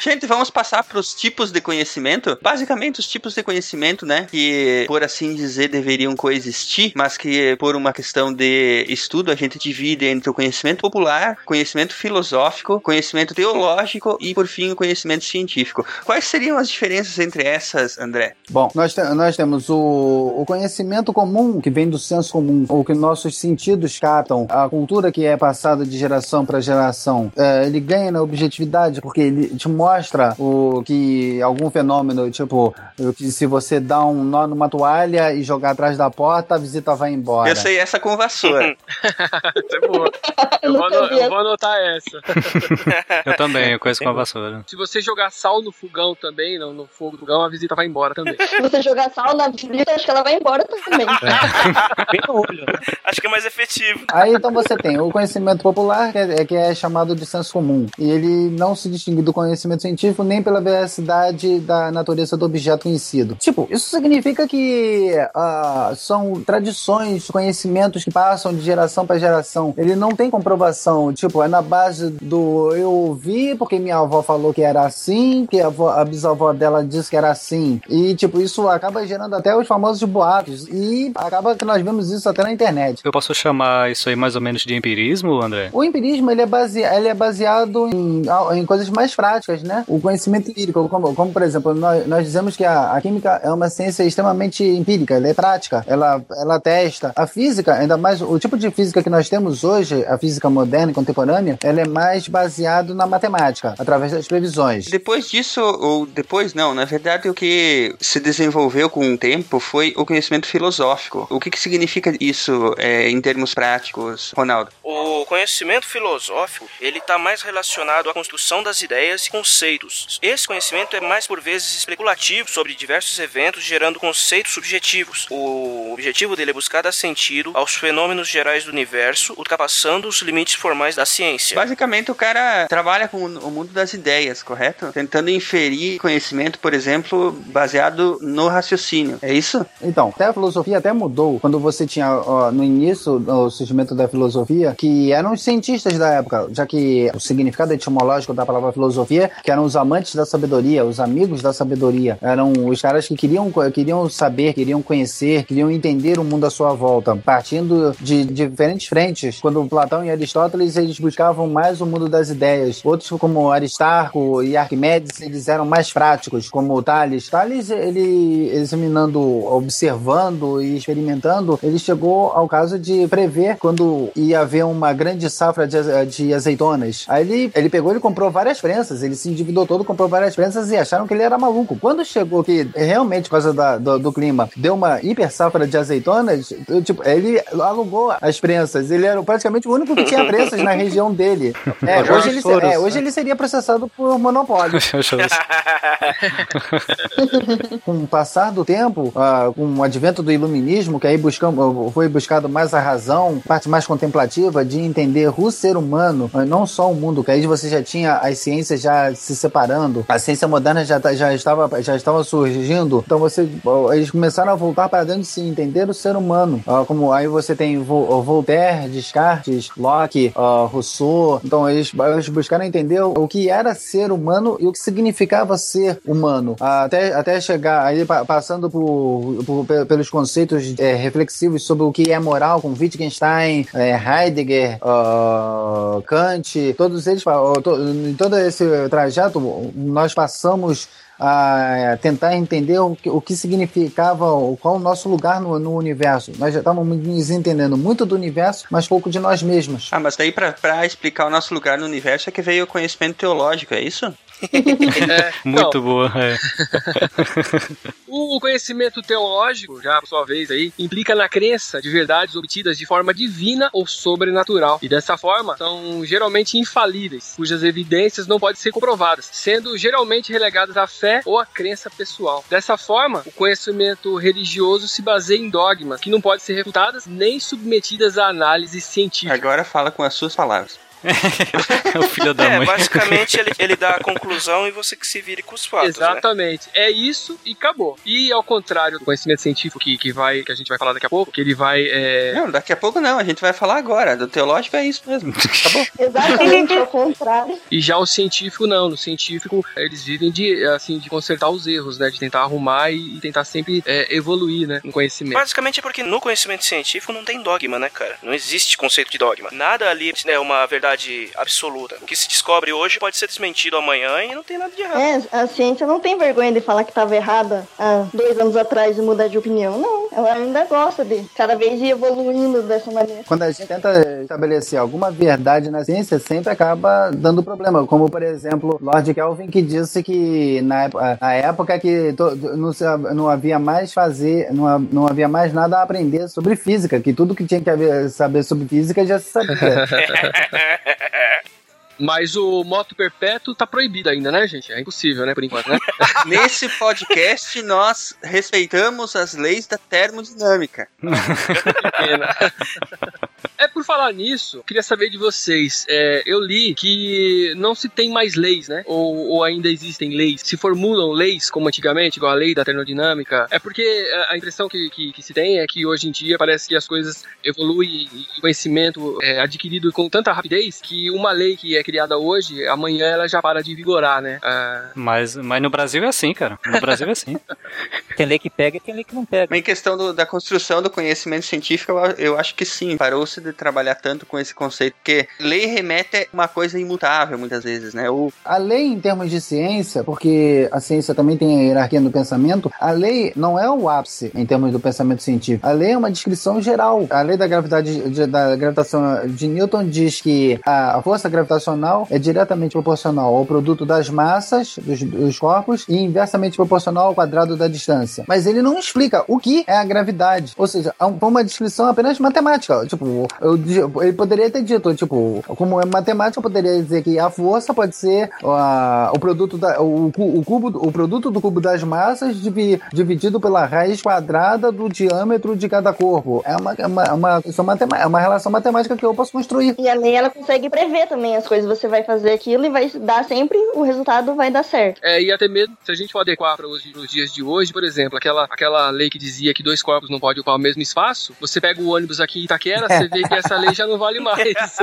S3: Gente, vamos passar para os tipos de conhecimento. Basicamente, os tipos de conhecimento, né? Que, por assim dizer, deveriam coexistir, mas que, por uma questão de estudo, a gente divide entre o conhecimento popular, conhecimento filosófico, conhecimento teológico e, por fim, o conhecimento científico. Quais seriam as diferenças entre essas, André?
S1: Bom, nós, te- nós temos o, o conhecimento comum, que vem do senso comum, ou que nossos sentidos captam, a cultura que é passada de geração para geração. É, ele ganha na objetividade, porque ele te mostra o que algum fenômeno, tipo, que se você dá um nó numa toalha e jogar atrás da porta, a visita vai embora.
S3: Eu sei essa com vassoura.
S2: Essa é boa. Eu vou,
S7: nunca
S2: ano-
S7: vi
S2: eu vou anotar essa.
S6: Eu também, eu conheço com a vassoura.
S2: Se você jogar sal no fogão também, no, no fogo do fogão, a visita vai embora também.
S7: Se você jogar sal na visita, acho que ela vai embora também.
S5: Bem no olho. né?
S4: Acho que é mais efetivo.
S1: Aí então você tem o conhecimento popular, que é, que é chamado de senso comum. E ele não se distingue do conhecimento científico nem pela veracidade da natureza do objeto conhecido. Tipo, isso significa que ah, são tradições, conhecimentos que passam de geração para geração. Ele não tem comprovação. Tipo, é na base do eu ouvi porque minha avó falou que era assim, que a, avó- a bisavó dela disse que era assim. E, tipo, isso acaba gerando até os famosos boatos. E acaba que nós vemos isso até na internet.
S6: Eu posso chamar isso aí mais ou menos de empirismo, André?
S1: O empirismo ele é, base... ele é baseado em... em coisas mais práticas, né? O conhecimento empírico, como, como por exemplo, nós, nós dizemos que a, a química é uma ciência extremamente empírica, ela é prática, ela, ela testa. A física, ainda mais o tipo de física que nós temos hoje, a física moderna e contemporânea, ela é mais baseado na matemática, através das previsões.
S3: Depois disso, ou depois não, na verdade o que se desenvolveu com o tempo foi o conhecimento filosófico. O que, que significa isso é, em termos práticos, Ronaldo?
S4: O conhecimento filosófico, ele está mais relacionado à construção das ideias e conceitos. Esse conhecimento é mais por vezes especulativo sobre diversos eventos, gerando conceitos subjetivos. O objetivo dele é buscar dar sentido aos fenômenos gerais do universo, ultrapassando os limites formais da ciência.
S3: Basicamente, o cara trabalha com o mundo das ideias, correto? Tentando inferir conhecimento, por exemplo, baseado no raciocínio. É isso?
S1: Então, até a filosofia até mudou. Quando você tinha ó, no início o surgimento da filosofia, que eram os cientistas da época, já que o significado etimológico da palavra filosofia, que eram os amantes da sabedoria, os amigos da sabedoria, eram os caras que queriam, queriam saber, queriam conhecer, queriam entender o mundo à sua volta, partindo de diferentes frentes. Quando Platão e Aristóteles eles buscavam mais o mundo das ideias, outros como Aristarco e Arquimedes eles eram mais práticos, como Tales. Tales ele examinando, observando e experimentando, ele chegou ao caso de prever quando ia haver uma grande safra de, de azeitonas. Aí ele, ele pegou e comprou várias prensas, ele se endividou todo, comprou várias prensas e acharam que ele era maluco. Quando chegou que realmente, por causa da- do, do clima, deu uma hiper safra de azeitonas, tipo, ele alugou as prensas. Ele era praticamente o único que tinha prensas na região dele. É, hoje ele,
S5: Soros,
S1: é, hoje
S5: né?
S1: ele seria processado por monopólio. com o passar do tempo, ah, com o advento do iluminismo, que aí buscamos, foi buscado mais a razão, parte mais contemplativa de entender o ser humano, ah, não só o mundo, que aí você já tinha as ciências já se separando, a ciência moderna já, tá- já, estava, já estava surgindo, então você, ah, eles começaram a voltar para dentro de se entender o ser humano, Ah, como aí você tem Vo- Voltaire, Descartes, Locke, ah, Rousseau, então eles, eles buscaram entender o, que era ser humano e o que significava ser humano, até, até chegar aí pa- passando por, por- pe- pelos conceitos é, reflexivos sobre o que é moral com Wittgenstein, é, Heidegger, ah, Kant, todos eles, em todo esse trajeto nós passamos a tentar entender o que, o que significava, o- qual o nosso lugar no, no universo. Nós já estávamos nos entendendo muito do universo, mas pouco de nós mesmos.
S3: Ah, mas daí pra explicar o nosso lugar no universo é que veio o conhecimento teológico, é isso?
S2: É,
S6: Muito boa, é.
S2: O conhecimento teológico, já por sua vez aí, implica na crença de verdades obtidas de forma divina ou sobrenatural. E dessa forma, são geralmente infalíveis, cujas evidências não podem ser comprovadas, sendo geralmente relegadas à fé fé ou a crença pessoal. Dessa forma, o conhecimento religioso se baseia em dogmas que não podem ser refutadas nem submetidas à análise científica.
S3: Agora fala com as suas palavras.
S6: o filho da
S4: É,
S6: mãe.
S4: basicamente ele, ele dá a conclusão e você que se vire com os fatos, né?
S2: Exatamente. É isso e acabou. E ao contrário do conhecimento científico que, que, vai, que a gente vai falar daqui a pouco, que ele vai. é,
S3: Não, daqui a pouco não, a gente vai falar agora. Do teológico é isso mesmo. Acabou.
S7: Exatamente ao contrário.
S2: E já o científico não, no científico eles vivem de assim de consertar os erros, né, de tentar arrumar e, e tentar sempre é, evoluir, né, no conhecimento.
S4: Basicamente é porque no conhecimento científico não tem dogma, né, cara? Não existe conceito de dogma. Nada ali é uma verdade absoluta. O que se descobre hoje pode ser desmentido amanhã e não tem nada de errado.
S7: É, a ciência não tem vergonha de falar que estava errada há dois anos atrás e mudar de opinião. Não, ela ainda gosta de cada vez ir evoluindo dessa maneira.
S1: Quando a gente tenta estabelecer alguma verdade na ciência, sempre acaba dando problema. Como, por exemplo, Lord Kelvin, que disse que na época, na época que to- não, se- não havia mais fazer, não, não havia mais nada a aprender sobre física, que tudo que tinha que haver- saber sobre física já se sabia.
S2: Mas o moto perpétuo tá proibido ainda, né, gente? É impossível, né, por enquanto, né?
S3: Nesse podcast, nós respeitamos as leis da termodinâmica.
S2: Pena. É por falar nisso, queria saber de vocês. É, eu li que não se tem mais leis, né? Ou, ou ainda existem leis. Se formulam leis como antigamente, igual a lei da termodinâmica. É porque a- a impressão que, que, que se tem é que hoje em dia parece que as coisas evoluem e o conhecimento é adquirido com tanta rapidez que uma lei que é criada hoje, amanhã ela já para de vigorar, né? Ah,
S6: Mas, mas no Brasil é assim, cara. No Brasil é assim.
S5: Tem lei que pega e tem lei que não pega.
S3: Em questão do- da construção do conhecimento científico, eu, eu acho que sim. Parou-se de trabalhar tanto com esse conceito, porque lei remete a uma coisa imutável, muitas vezes, né? O,
S1: A lei, em termos de ciência, porque a ciência também tem a hierarquia do pensamento, a lei não é o ápice em termos do pensamento científico. A lei é uma descrição geral. A lei da gravidade de- da gravitação de Newton diz que a, força gravitacional é diretamente proporcional ao produto das massas dos, dos corpos e inversamente proporcional ao quadrado da distância. Mas ele não explica o que é a gravidade. Ou seja, é um- uma descrição apenas matemática. Tipo, eu ele poderia ter dito, tipo, como é matemática, eu poderia dizer que a força pode ser o produto da, o, o cubo, o produto do cubo das massas divi- dividido pela raiz quadrada do diâmetro de cada corpo. É uma, é uma, é uma, questão matema- é uma relação matemática que eu posso construir.
S7: E a lei ela consegue prever também as coisas. Você vai fazer aquilo e vai dar sempre o resultado vai dar certo.
S2: É, e até mesmo, se a gente for adequar para os, os dias de hoje, por exemplo, aquela, aquela lei que dizia que dois corpos não podem ocupar o mesmo espaço, você pega o ônibus aqui em Itaquera, você vê que essa lei já não vale mais.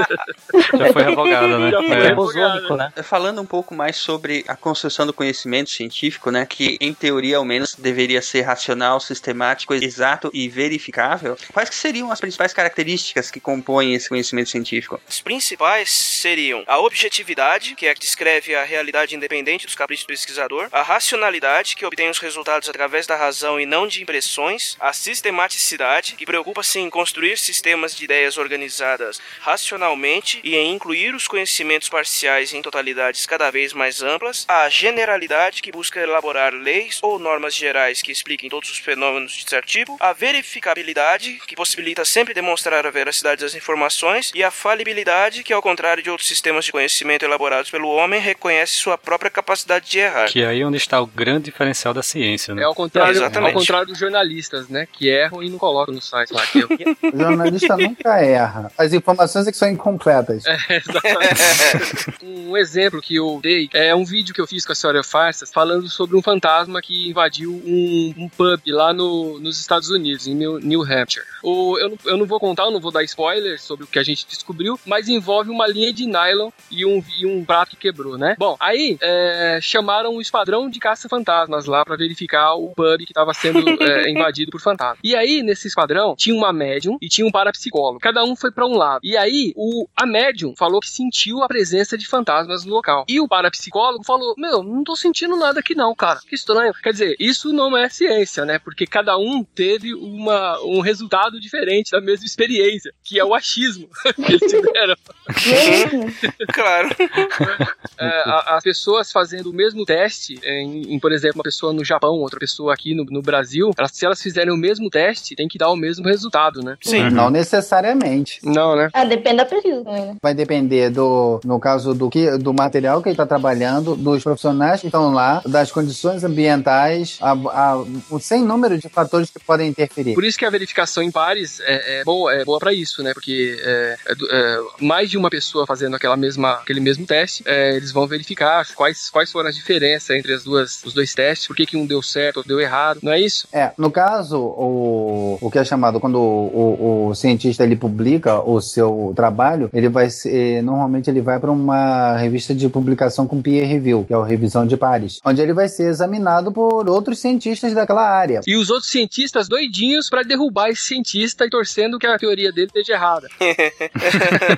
S6: Já foi revogada, né?
S2: Já foi
S6: É.
S5: Bosônico, né?
S3: Falando um pouco mais sobre a construção do conhecimento científico, né, que em teoria ao menos deveria ser racional, sistemático, exato e verificável, quais que seriam as principais características que compõem esse conhecimento científico?
S4: Os principais seriam a objetividade, que é a que descreve a realidade independente dos caprichos do pesquisador, a racionalidade, que obtém os resultados através da razão e não de impressões, a sistematicidade, que preocupa-se em construir sistemas de ideias organizadas racionalmente e em incluir os conhecimentos parciais em totalidades cada vez mais amplas, a generalidade, que busca elaborar leis ou normas gerais que expliquem todos os fenômenos de certo tipo, a verificabilidade, que possibilita sempre demonstrar a veracidade das informações, e a falibilidade, que ao contrário de outros sistemas de conhecimento elaborados pelo homem, reconhece sua própria capacidade de errar.
S6: Que é aí onde está o grande diferencial da ciência, né?
S2: É ao contrário,
S4: Exatamente.
S2: ao contrário dos jornalistas, né? Que erram e não colocam no site lá. Que eu...
S1: O jornalista nunca erra. As informações é que são incompletas.
S2: um exemplo que eu dei é um vídeo que eu fiz com a senhora Farsas falando sobre um fantasma que invadiu um, um pub lá no, nos Estados Unidos, em New, New Hampshire. O, eu, não- eu não vou contar, eu não vou dar spoiler sobre o que a gente descobriu, mas envolve uma linha de nylon e um, e um prato que quebrou, né? Bom, aí é, chamaram o esquadrão de caça-fantasmas lá pra verificar o pub que estava sendo é, invadido por fantasmas. E aí, nesse esquadrão, tinha uma médium e tinha um parapsicólogo. Cada um foi pra um lado. E aí, o, a médium falou que sentiu a presença de fantasmas no local. E o parapsicólogo falou: Meu, não tô sentindo nada aqui não, cara. Que estranho. Quer dizer, isso não é ciência, né? Porque cada um teve uma, um resultado diferente da mesma experiência, que é o achismo que eles tiveram.
S4: Claro.
S2: é, a- as pessoas fazendo o mesmo teste, em, em, por exemplo, uma pessoa no Japão, outra pessoa aqui no, no Brasil, elas- se elas fizerem o mesmo teste, tem que dar o mesmo resultado, né?
S4: Sim.
S1: Não necessariamente.
S2: Não, né?
S7: Ah, depende da pesquisa também, né?
S1: Vai depender do, no caso do que, do material que ele está trabalhando, dos profissionais que estão lá, das condições ambientais, a, a, o sem número de fatores que podem interferir.
S2: Por isso que a verificação em pares é, é boa, é boa para isso, né? Porque é, é é, mais de uma pessoa fazendo aquela mesma, aquele mesmo teste, é, eles vão verificar quais, quais foram as diferenças entre as duas, os dois testes, por que, que um deu certo, outro deu errado, não é isso?
S1: É, no caso, o, o que é chamado, quando o, o- o cientista ele publica o seu trabalho, ele vai ser, normalmente ele vai para uma revista de publicação com peer review, que é a revisão de pares, onde ele vai ser examinado por outros cientistas daquela área.
S2: E os outros cientistas doidinhos para derrubar esse cientista e torcendo que a teoria dele esteja errada.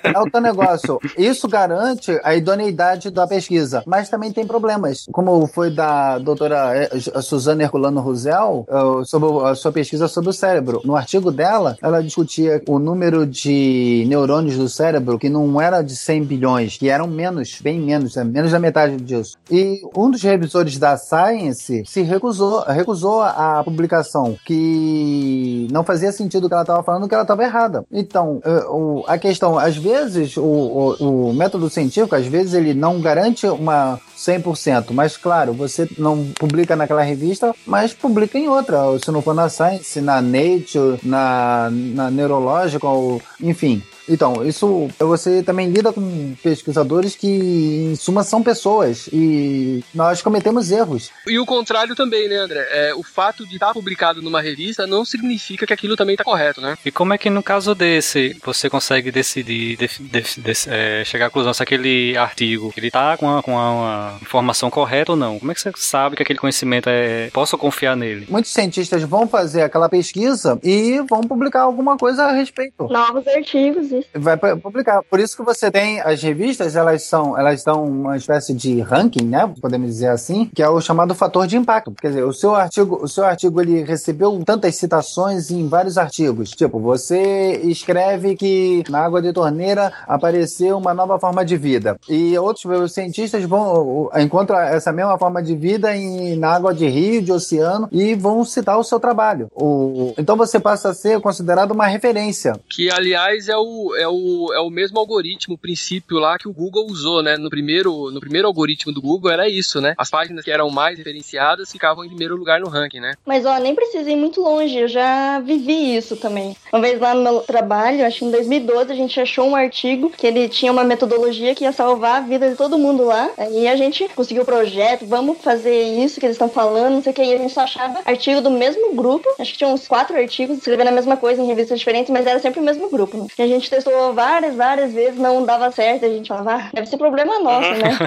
S1: É o teu negócio. Isso garante a idoneidade da pesquisa, mas também tem problemas. Como foi da doutora eh, Suzana Herculano Rusel, eh, sobre a sua pesquisa sobre o cérebro. No artigo dela, ela discutia o número de neurônios do cérebro que não era de 100 bilhões, que eram menos, bem menos, né? menos da metade disso. E um dos revisores da Science se recusou, recusou a publicação, que não fazia sentido o que ela estava falando, que ela estava errada. Então, eh, a questão, às vezes, o, o- o método científico, às vezes, ele não garante uma 100%, mas claro, você não publica naquela revista, mas publica em outra, se não for na Science, na Nature, na, na Neurological, enfim. Então, isso você também lida com pesquisadores que, em suma, são pessoas e nós cometemos erros.
S2: E o contrário também, né, André? É, o fato de estar publicado numa revista não significa que aquilo também está correto, né?
S6: E como é que no caso desse você consegue decidir, def- def- def- é, chegar à conclusão se aquele artigo ele tá com, a, com a- uma informação correta ou não? Como é que você sabe que aquele conhecimento é. Posso confiar nele?
S1: Muitos cientistas vão fazer aquela pesquisa e vão publicar alguma coisa a respeito.
S7: Novos artigos,
S1: Vai pu- publicar. Por isso que você tem as revistas, elas são, elas dão uma espécie de ranking, né? Podemos dizer assim, que é o chamado fator de impacto. Quer dizer, o seu artigo, o seu artigo ele recebeu tantas citações em vários artigos. Tipo, você escreve que na água de torneira apareceu uma nova forma de vida. E outros cientistas vão encontram essa mesma forma de vida em, na água de rio, de oceano e vão citar o seu trabalho. O, então você passa a ser considerado uma referência.
S2: Que, aliás, é o, é o, é o mesmo algoritmo, o princípio lá que o Google usou, né? No primeiro, no primeiro algoritmo do Google era isso, né? As páginas que eram mais referenciadas ficavam em primeiro lugar no ranking, né?
S7: Mas ó, nem precisa ir muito longe, eu já vivi isso também. Uma vez lá no meu trabalho, acho que em 2012, a gente achou um artigo que ele tinha uma metodologia que ia salvar a vida de todo mundo lá. Aí a gente conseguiu o projeto, vamos fazer isso que eles estão falando, não sei o que. E a gente só achava artigo do mesmo grupo. Acho que tinha uns quatro artigos escrevendo a mesma coisa em revistas diferentes, mas era sempre o mesmo grupo. Né? E a gente testou várias, várias vezes, não dava certo. A gente falava, ah, deve ser problema nosso, né?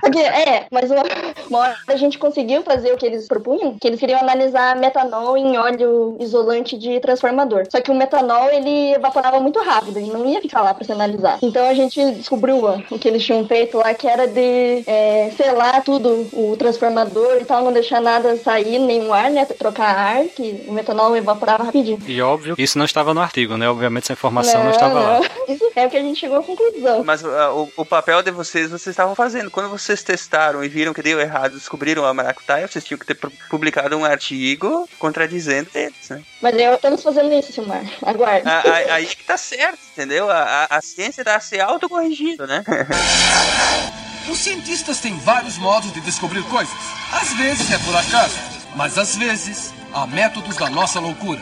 S7: Porque, é, mas uma, uma hora a gente conseguiu fazer o que eles propunham, que eles queriam analisar metanol em óleo isolante de transformador. Só que o metanol, ele evaporava muito rápido, ele não ia ficar lá pra ser analisado. Então a gente descobriu o que eles tinham feito lá, que era de é, selar tudo, o transformador e tal, não deixar nada sair, nenhum ar, né, trocar ar, que o metanol evaporava rapidinho.
S6: E óbvio, isso não estava no artigo, né? Obviamente essa informação não, estava lá.
S7: Isso é o que a gente chegou à conclusão.
S3: Mas ah, o, o papel de vocês, vocês estavam fazendo. Quando vocês testaram e viram que deu errado, descobriram a maracutaia, vocês tinham que ter pu- publicado um artigo contradizendo eles, né?
S7: Mas eu estamos fazendo isso, Silmar. Aguarde.
S3: A- a- Aí que tá certo, entendeu? A, a, a ciência tá se autocorrigindo, né?
S9: Os cientistas têm vários modos de descobrir coisas. Às vezes é por acaso, mas às vezes há métodos da nossa loucura.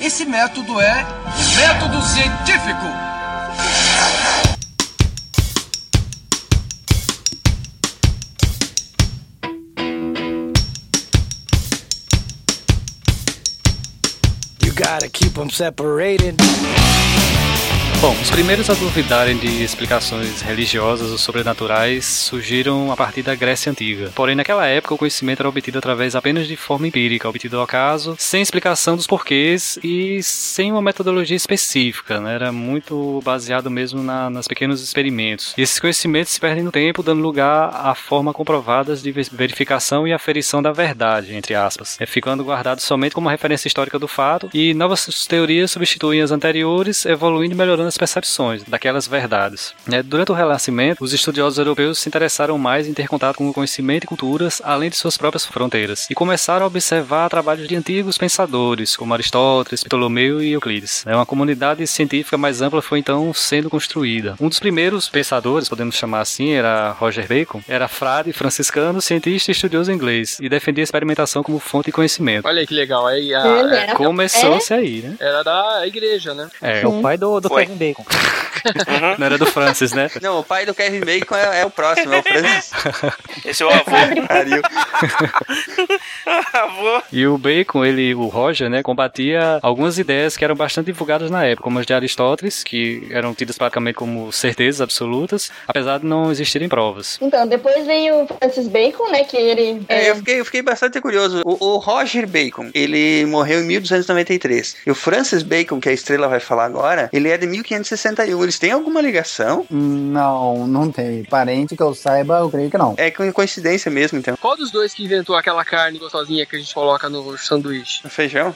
S9: Esse método é método científico.
S10: You gotta keep them separated.
S6: Bom, os primeiros a duvidarem de explicações religiosas ou sobrenaturais surgiram a partir da Grécia Antiga. Porém, naquela época, o conhecimento era obtido através apenas de forma empírica, obtido ao acaso, sem explicação dos porquês e sem uma metodologia específica, né? Era muito baseado mesmo na, nas pequenos experimentos. E esses conhecimentos se perdem no tempo, dando lugar a forma comprovadas de ve- verificação e aferição da verdade, entre aspas, é, ficando guardado somente como referência histórica do fato, e novas teorias substituem as anteriores, evoluindo e melhorando daquelas percepções, daquelas verdades. Né? Durante o Renascimento, os estudiosos europeus se interessaram mais em ter contato com o conhecimento e culturas além de suas próprias fronteiras e começaram a observar trabalhos de antigos pensadores como Aristóteles, Ptolomeu e Euclides. Né? Uma comunidade científica mais ampla foi então sendo construída. Um dos primeiros pensadores, podemos chamar assim, era Roger Bacon. Era frade franciscano, cientista e estudioso inglês e defendia a experimentação como fonte de conhecimento.
S2: Olha aí que legal. Aí, a,
S7: Ele
S2: é,
S7: era-
S6: Começou-se aí, né?
S2: era da igreja, né?
S6: É,
S5: É o pai do, do
S4: Foi.
S5: Bacon.
S6: não era do Francis, né?
S3: Não, o pai do Kevin Bacon é, é o próximo, é o Francis.
S4: Esse é o avô.
S3: Pariu.
S4: avô.
S6: E o Bacon, ele, o Roger, né, combatia algumas ideias que eram bastante divulgadas na época, como as de Aristóteles, que eram tidas praticamente como certezas absolutas, apesar de não existirem provas.
S7: Então, depois veio o Francis Bacon, né? Que ele.
S3: É,
S7: é,
S3: eu, fiquei, eu fiquei bastante curioso. O, o Roger Bacon, ele morreu em 1293. E o Francis Bacon, que a estrela vai falar agora, ele é de 1561. Eles têm alguma ligação?
S1: Não, não tem. Parente que eu saiba, eu creio que não.
S3: É co- coincidência mesmo, então.
S2: Qual dos dois que inventou aquela carne gostosinha que a gente coloca no sanduíche?
S3: O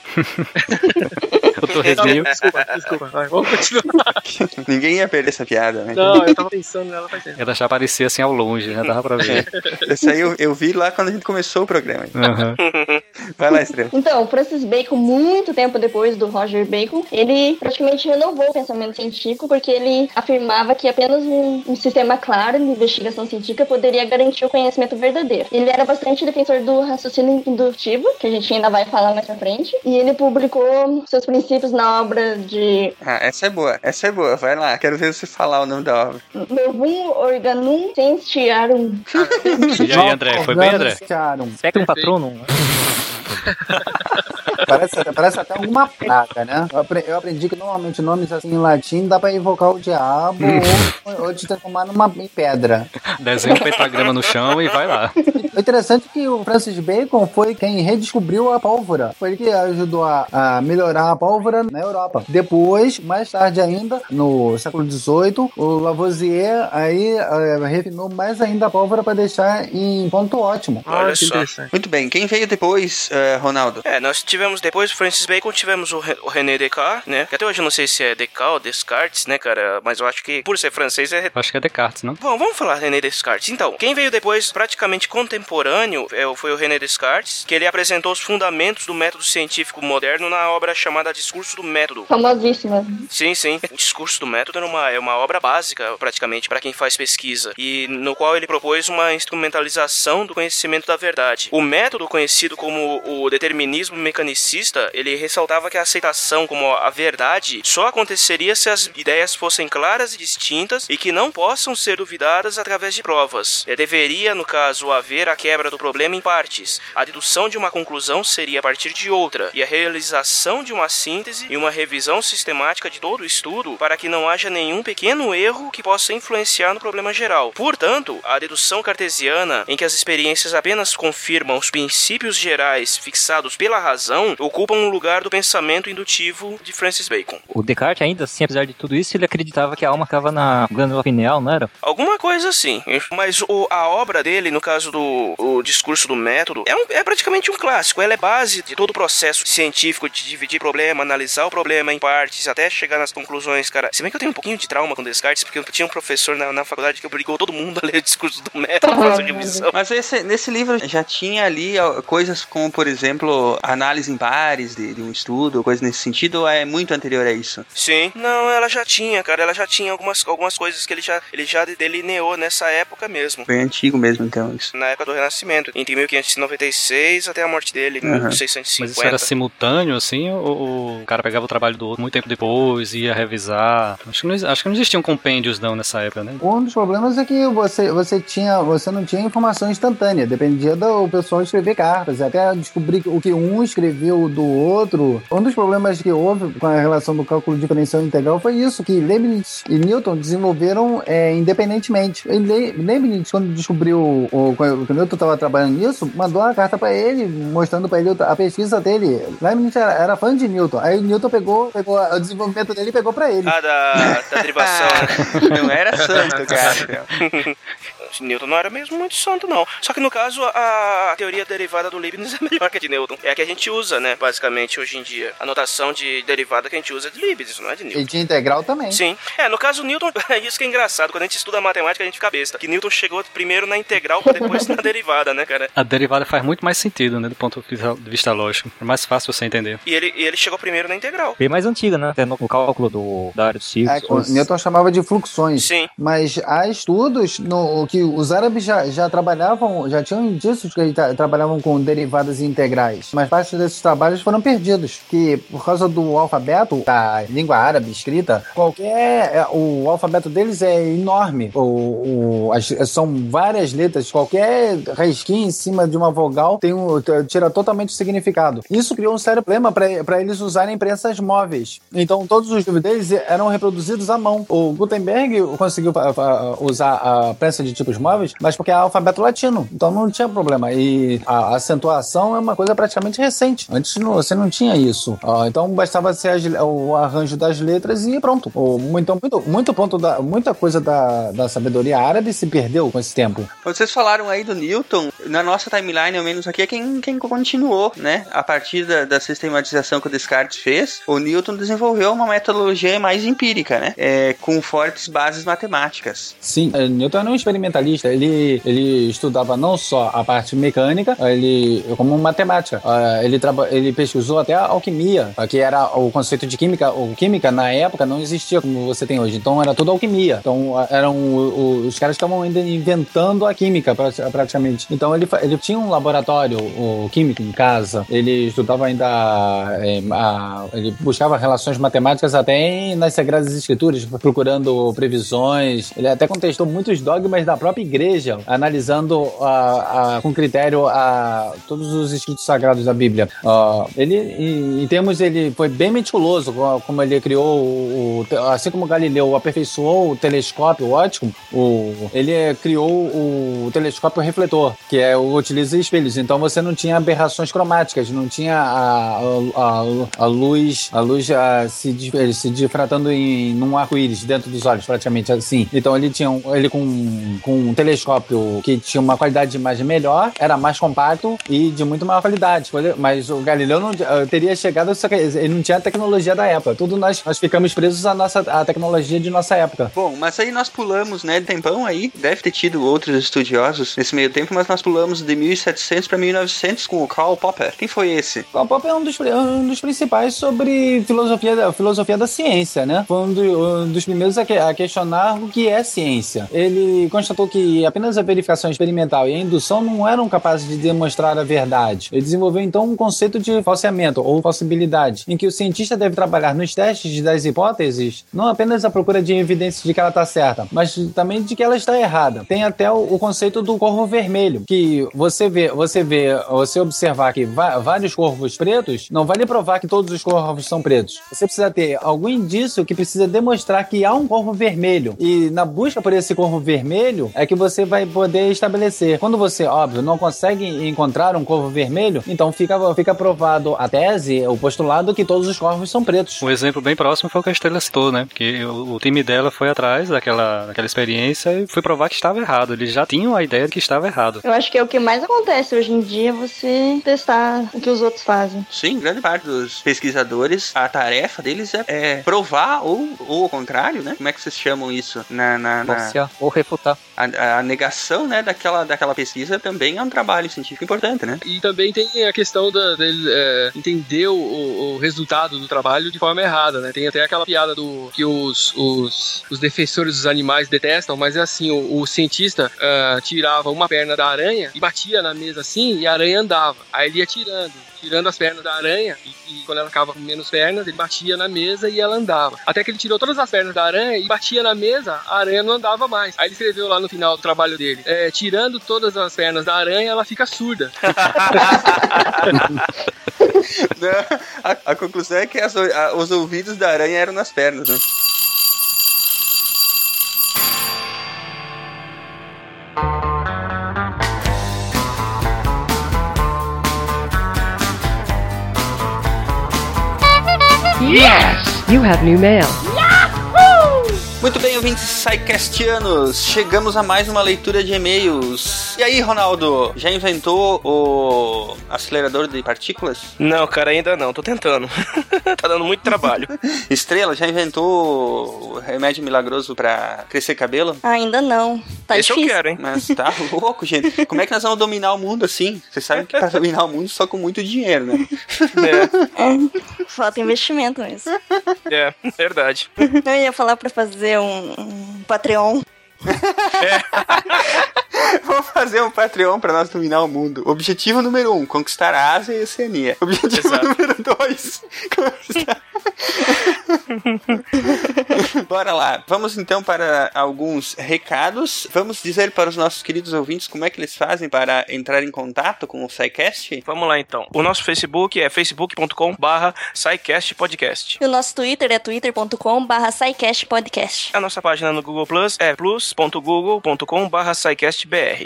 S3: feijão?
S6: O torresminho.
S2: Desculpa, desculpa. Vai, vamos continuar.
S3: Ninguém ia perder essa piada, né?
S2: Não, eu tava pensando nela faz tempo.
S6: Ela já aparecia assim ao longe, né? Dava pra ver.
S3: Esse aí eu, eu vi lá quando a gente começou o programa.
S6: Aham.
S3: Vai lá, estrela.
S7: Então, o Francis Bacon, muito tempo depois do Roger Bacon, ele praticamente renovou o pensamento científico porque ele afirmava que apenas um, um sistema claro de investigação científica poderia garantir o conhecimento verdadeiro. Ele era bastante defensor do raciocínio indutivo, que a gente ainda vai falar mais pra frente, e ele publicou seus princípios na obra de
S3: Ah, essa é boa. Essa é boa. Vai lá. Quero ver você falar o nome da obra.
S7: Novum Organum Scientiarum.
S6: E aí, André? Foi bem, André?
S1: Acharam.
S5: Spectrum Patronum.
S1: Parece, parece até alguma praga, né? Eu apre- eu aprendi que normalmente nomes assim em latim dá pra invocar o diabo ou, ou te transformar numa em pedra.
S6: Desenha um pentagrama no chão e vai lá.
S1: O interessante é que o Francis Bacon foi quem redescobriu a pólvora. Foi ele que ajudou a, a melhorar a pólvora na Europa. Depois, mais tarde ainda, no século XVIII, o Lavoisier aí eh, refinou mais ainda a pólvora para deixar em ponto ótimo.
S4: Olha
S2: Ah, que
S4: só.
S3: Muito bem. Quem veio depois, eh, Ronaldo?
S4: É, nós tivemos depois do Francis Bacon, tivemos o, Re- o René Descartes, né? Que até hoje eu não sei se é Descartes ou Descartes, né, cara? Mas eu acho que, por ser francês, é
S6: Acho que é Descartes, não?
S4: Bom, vamos falar René Descartes. Então, quem veio depois, praticamente contemporâneo, é, foi o René Descartes, que ele apresentou os fundamentos do método científico moderno na obra chamada Discurso do Método.
S7: Famosíssima.
S4: Sim, sim. O Discurso do Método era uma, é uma obra básica, praticamente, para quem faz pesquisa, e no qual ele propôs uma instrumentalização do conhecimento da verdade. O método conhecido como o determinismo mecanicista, ele ressaltava que a aceitação como a verdade só aconteceria se as ideias fossem claras e distintas e que não possam ser duvidadas através de provas. É, deveria, no caso, haver a quebra do problema em partes. A dedução de uma conclusão seria a partir de outra, e a realização de uma síntese e uma revisão sistemática de todo o estudo para que não haja nenhum pequeno erro que possa influenciar no problema geral. Portanto, a dedução cartesiana, em que as experiências apenas confirmam os princípios gerais fixados pela razão, ocupa um lugar do pensamento indutivo de Francis Bacon.
S5: O Descartes, ainda assim, apesar de tudo isso, ele acreditava que a alma ficava na glândula pineal, não era?
S4: Alguma coisa assim. Mas o- a obra dele, no caso do o discurso do método, é, um- é praticamente um clássico. Ela é base de todo o processo científico de dividir problema, analisar o problema em partes, até chegar nas conclusões, cara. Se bem que eu tenho um pouquinho de trauma com Descartes, porque eu tinha um professor na, na faculdade que obrigou todo mundo a ler o discurso do método pra fazer revisão.
S3: Mas esse- nesse livro já tinha ali coisas como, por exemplo, análise em pares de, de um estudo, coisa nesse sentido, ou é muito anterior a isso?
S4: Sim. Não, ela já tinha, cara. Ela já tinha algumas, algumas coisas que ele já, ele já delineou nessa época mesmo.
S3: Foi antigo mesmo, então, isso.
S4: Na época do Renascimento, entre 1596 até a morte dele, em
S3: Uhum.
S4: 1650.
S6: Mas isso era simultâneo, assim, ou, ou o cara pegava o trabalho do outro muito tempo depois, ia revisar? Acho que não, acho que não existiam compêndios, não, nessa época, né?
S1: Um dos problemas é que você, você, tinha, você não tinha informação instantânea, dependia do pessoal escrever cartas, até descobrir o que um escreveu do outro. Um dos problemas que houve com a relação do cálculo diferencial integral foi isso, que Leibniz e Newton desenvolveram é, independentemente. E Le- Leibniz, quando descobriu, o, quando o Newton estava trabalhando nisso, mandou uma carta para ele, mostrando para ele a pesquisa dele. Leibniz era, era fã de Newton, aí Newton pegou, pegou o desenvolvimento dele e pegou para ele.
S4: Ah, da, da derivação. né?
S3: Não era santo, cara.
S4: Newton não era mesmo muito santo, não. Só que no caso, a, teoria derivada do Leibniz é melhor que a de Newton. É a que a gente usa, né, basicamente, hoje em dia. A notação de derivada que a gente usa é de Leibniz, não é de Newton.
S1: E de integral também.
S4: Sim. É, no caso, Newton, é isso que é engraçado. Quando a gente estuda matemática, a gente fica besta. Que Newton chegou primeiro na integral pra depois na derivada, né, cara?
S6: A derivada faz muito mais sentido, né, do ponto de vista lógico. É mais fácil você entender.
S4: E ele, e ele chegou primeiro na integral.
S5: Bem mais antiga, né? Até no cálculo do, da área dos
S1: É,
S5: círculos.
S1: o Newton chamava de fluxões.
S4: Sim.
S1: Mas há estudos no que os árabes já, já trabalhavam, já tinham indícios que trabalhavam com derivadas integrais. Mas parte desses trabalhos foram perdidos. Que por causa do alfabeto, da língua árabe escrita, qualquer. é, O alfabeto deles é enorme. O, o- as- são várias letras. Qualquer risquinho em cima de uma vogal tem um, tira totalmente o significado. Isso criou um sério problema para eles usarem prensas móveis. Então todos os livros deles eram reproduzidos à mão. O Gutenberg conseguiu usar a prensa de tipos móveis, mas porque é alfabeto latino. Então não tinha problema. E a acentuação é uma coisa praticamente recente. Antes não- você não tinha isso. Ah, então bastava ser as- o arranjo das letras e pronto. Então muito, muito ponto da, muita coisa da, da sabedoria árabe se perdeu com esse tempo.
S3: Vocês falaram aí do Newton, na nossa timeline, ao menos aqui, é quem, quem continuou, né? A partir da, da sistematização que o Descartes fez, o Newton desenvolveu uma metodologia mais empírica, né? É, com fortes bases matemáticas.
S1: Sim, eh, Newton era um Ele, ele estudava não só a parte mecânica, ele como matemática. Ah, Ele, ele pesquisou até a alquimia, ah, que era o conceito de química. O química na época não existia como você tem hoje. Então era tudo alquimia. Então ah, eram os caras estavam ainda inventando a química pra- praticamente. Então ele, ele tinha um laboratório o químico em casa. Ele estudava ainda eh, a- ele buscava relações matemáticas até nas sagradas escrituras, procurando previsões. Ele até contestou muitos dogmas da própria igreja, analisando a- a- com critério a, todos os escritos sagrados da Bíblia. Ah, ele, em, em termos, ele foi bem meticuloso, co- como ele criou, o, assim como Galileu aperfeiçoou o telescópio óptico, o, ele eh, criou o telescópio refletor, que é o utiliza espelhos. Então você não tinha aberrações cromáticas, não tinha a, a, a- a luz, a luz ah, se, di- se difratando em num arco-íris dentro dos olhos, praticamente assim. Então ele tinha um, ele com, com um telescópio que tinha uma qualidade de imagem melhor, era mais compacto e de muito maior qualidade. Mas o Galileu não ah, teria chegado, só que ele não tinha a tecnologia da época. Tudo nós, nós ficamos presos à nossa à tecnologia de nossa época.
S3: Bom, mas aí nós pulamos, né, de tempão aí, deve ter tido outros estudiosos nesse meio tempo, mas nós pulamos de 1700 para 1900 com o Karl Popper. Quem foi esse?
S1: Karl Popper é um dos, um dos principais sobre filosofia da, filosofia da ciência, né? Foi um, do- um dos primeiros a, que- a questionar o que é ciência. Ele constatou que apenas a verificação experimental e a indução não eram capazes de demonstrar a verdade. Ele desenvolveu então um conceito de falseamento ou falsibilidade, em que o cientista deve trabalhar nos testes das hipóteses não apenas à procura de evidências de que ela está certa, mas também de que ela está errada. Tem até o, o conceito do corvo vermelho, que você vê, você vê, você observar que vários corvos pretos, não vai lhe provar que todos os corvos são pretos. Você precisa ter algum indício que precisa demonstrar que há um corvo vermelho. E na busca por esse corvo vermelho é que você vai poder estabelecer. Quando você, óbvio, não consegue encontrar um corvo vermelho, então fica, fica provado a tese, o postulado que todos os corvos são pretos.
S6: Um exemplo bem próximo foi o que a Estrela citou, né? Porque o, o time dela foi atrás daquela, daquela experiência e foi provar que estava errado. Eles já tinham a ideia de que estava errado.
S7: Eu acho que é o que mais acontece hoje em dia, você testar o que os outros fazem.
S3: Sim, grande parte dos pesquisadores, a tarefa deles é, é provar ou, ou ao contrário, né? Como é que vocês chamam isso? Na, na, na-
S5: ou refutar.
S3: a, a negação, né, daquela, daquela pesquisa também é um trabalho científico importante, né?
S2: E também tem a questão da, dele é, entender o, o- resultado do trabalho de forma errada, né? Tem até aquela piada do que os, os, os defensores dos animais detestam, mas é assim, o, o cientista ah, tirava uma perna da aranha e batia na mesa assim e a aranha andava. Aí ele ia tirando, tirando as pernas da aranha e, e quando ela ficava com menos pernas, ele batia na mesa e ela andava. Até que ele tirou todas as pernas da aranha e batia na mesa, a aranha não andava mais. Aí ele escreveu lá no final do trabalho dele, é, tirando todas as pernas da aranha, ela fica surda.
S3: Não, a, a conclusão é que as- a- os ouvidos da aranha eram nas pernas, né?
S11: Yes! You have new mail.
S3: Muito bem, ouvintes Psycastianos, chegamos a mais uma leitura de e-mails. E aí, Ronaldo, já inventou o acelerador de partículas?
S4: Não, cara, ainda não. Tô tentando. tá dando muito trabalho.
S3: Estrela, já inventou o remédio milagroso pra crescer cabelo?
S7: Ainda não. Tá
S4: Esse eu
S7: difícil.
S4: quero, hein?
S3: Mas tá louco, gente. Como é que nós vamos dominar o mundo assim? Você sabe que pra dominar o mundo só com muito dinheiro, né?
S4: É,
S7: Falta investimento mesmo.
S4: é, verdade.
S7: Eu ia falar pra fazer um, um Patreon.
S3: Vamos fazer um Patreon pra nós dominar o mundo. Objetivo número um, conquistar a Ásia e a Oceania. Objetivo
S4: Exato.
S3: número dois, conquistar... Bora lá. Vamos então para alguns recados. Vamos dizer para os nossos queridos ouvintes como é que eles fazem para entrar em contato com o SciCast?
S4: Vamos lá então. O nosso Facebook é facebook.com barra Podcast.
S7: E o nosso Twitter é twitter.com barra Podcast.
S4: A nossa página no Google Plus é plus.google.com barra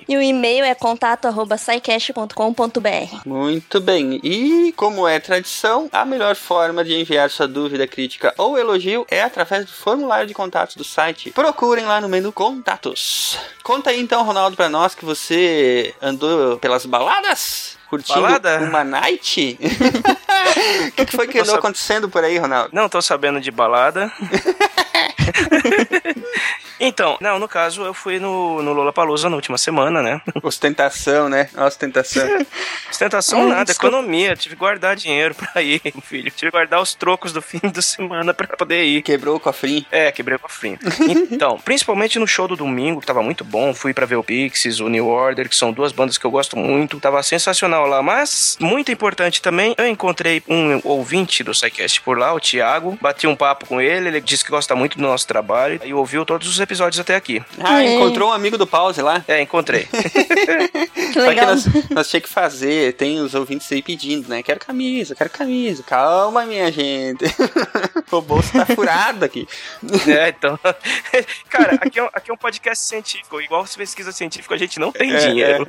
S7: E o e-mail é contato arroba scicast.com.br.
S3: Muito bem. E como é tradição, a melhor forma de enviar sua dúvida, crítica ou elogio é através do formulário de contatos do site. Procurem lá no menu Contatos. Conta aí então, Ronaldo, pra nós que você andou pelas baladas? Curtindo
S4: Balada?
S3: uma night? O que, que foi que andou acontecendo por aí, Ronaldo?
S4: Não tô sabendo de balada. então, não, no caso, eu fui no, no Lollapalooza na última semana, né?
S3: Ostentação, né? Ostentação.
S4: Ostentação
S7: Hum,
S4: nada,
S7: desculpa.
S4: economia. Tive que guardar dinheiro pra ir, filho. Tive que guardar os trocos do fim de semana pra poder ir.
S3: Quebrou o cofrinho.
S4: É, quebrei o cofrinho. Então, principalmente no show do domingo, que tava muito bom. Fui pra ver o Pixies, o New Order, que são duas bandas que eu gosto muito. Tava sensacional lá. Mas, muito importante também, eu encontrei um ouvinte do SciCast por lá, o Thiago. Bati um papo com ele, ele disse que gosta muito do nosso trabalho. E ouviu todos os episódios até aqui.
S3: Ah,
S7: É.
S3: encontrou um amigo do Pause lá?
S4: É, encontrei.
S7: Que
S3: Só que
S7: legal.
S3: nós, nós tinha que fazer, tem os ouvintes aí pedindo, né? Quero camisa, quero camisa. Calma, minha gente. o bolso tá furado aqui.
S4: é, então. Cara, aqui é, um, aqui é um podcast científico. Igual se pesquisa científica, a gente não tem
S3: É,
S4: dinheiro.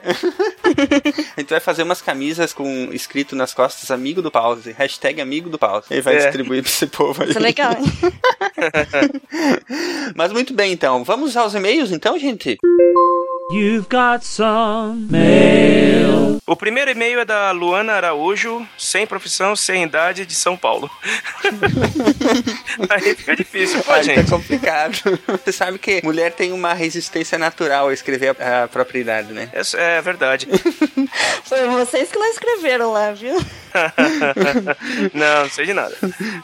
S3: A gente vai fazer umas camisas com escrito nas costas amigo do pause. Hashtag amigo do pause. Ele vai
S4: É.
S3: distribuir pra esse povo aí.
S7: Isso é legal, hein?
S3: Mas muito bem, então. Vamos aos e-mails, então, gente?
S11: You've got some mail.
S4: O primeiro e-mail é da Luana Araújo, sem profissão, sem idade, de São Paulo. Aí fica difícil pra
S3: Aí tá
S4: gente.
S3: complicado. Você sabe que mulher tem uma resistência natural a escrever a, a própria idade, né?
S4: É, é verdade.
S7: Foi vocês que não escreveram lá, viu?
S4: não, não sei de nada.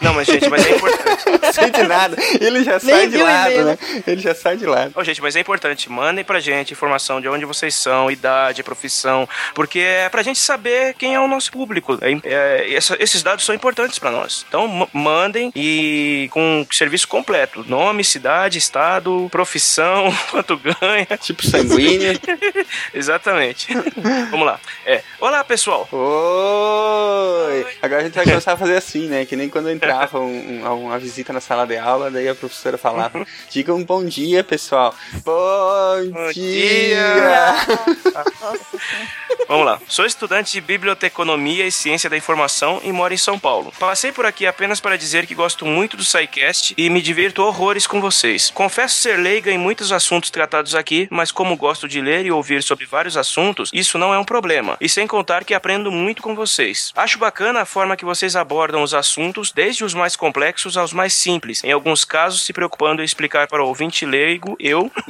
S4: Não, mas gente, mas é importante.
S3: Não sei de nada. Ele já
S7: Nem
S3: sai de lado,
S7: e-mail.
S3: né? Ele já sai de lado.
S4: Ô, gente, mas é importante, mandem pra gente informação de onde vocês são, idade, profissão, porque é pra gente saber quem é o nosso público. É, é, essa- esses dados são importantes pra nós. Então, ma- mandem e com serviço completo: nome, cidade, estado, profissão, quanto ganha.
S3: Tipo sanguíneo.
S4: Exatamente. Vamos lá. É. Olá, pessoal.
S3: Oi! Agora a gente vai começar a fazer assim, né? Que nem quando entrava um- um- uma visita na sala de aula, daí a professora falava: Diga um bom dia, pessoal. Bom,
S4: Bom
S3: dia!
S7: Nossa,
S4: Vamos lá. Sou estudante de biblioteconomia e ciência da informação e moro em São Paulo. Passei por aqui apenas para dizer que gosto muito do SciCast e me divirto horrores com vocês. Confesso ser leiga em muitos assuntos tratados aqui, mas como gosto de ler e ouvir sobre vários assuntos, isso não é um problema. E sem contar que aprendo muito com vocês. Acho bacana a forma que vocês abordam os assuntos, desde os mais complexos aos mais simples. Em alguns casos, se preocupando em explicar para o ouvinte leigo, eu,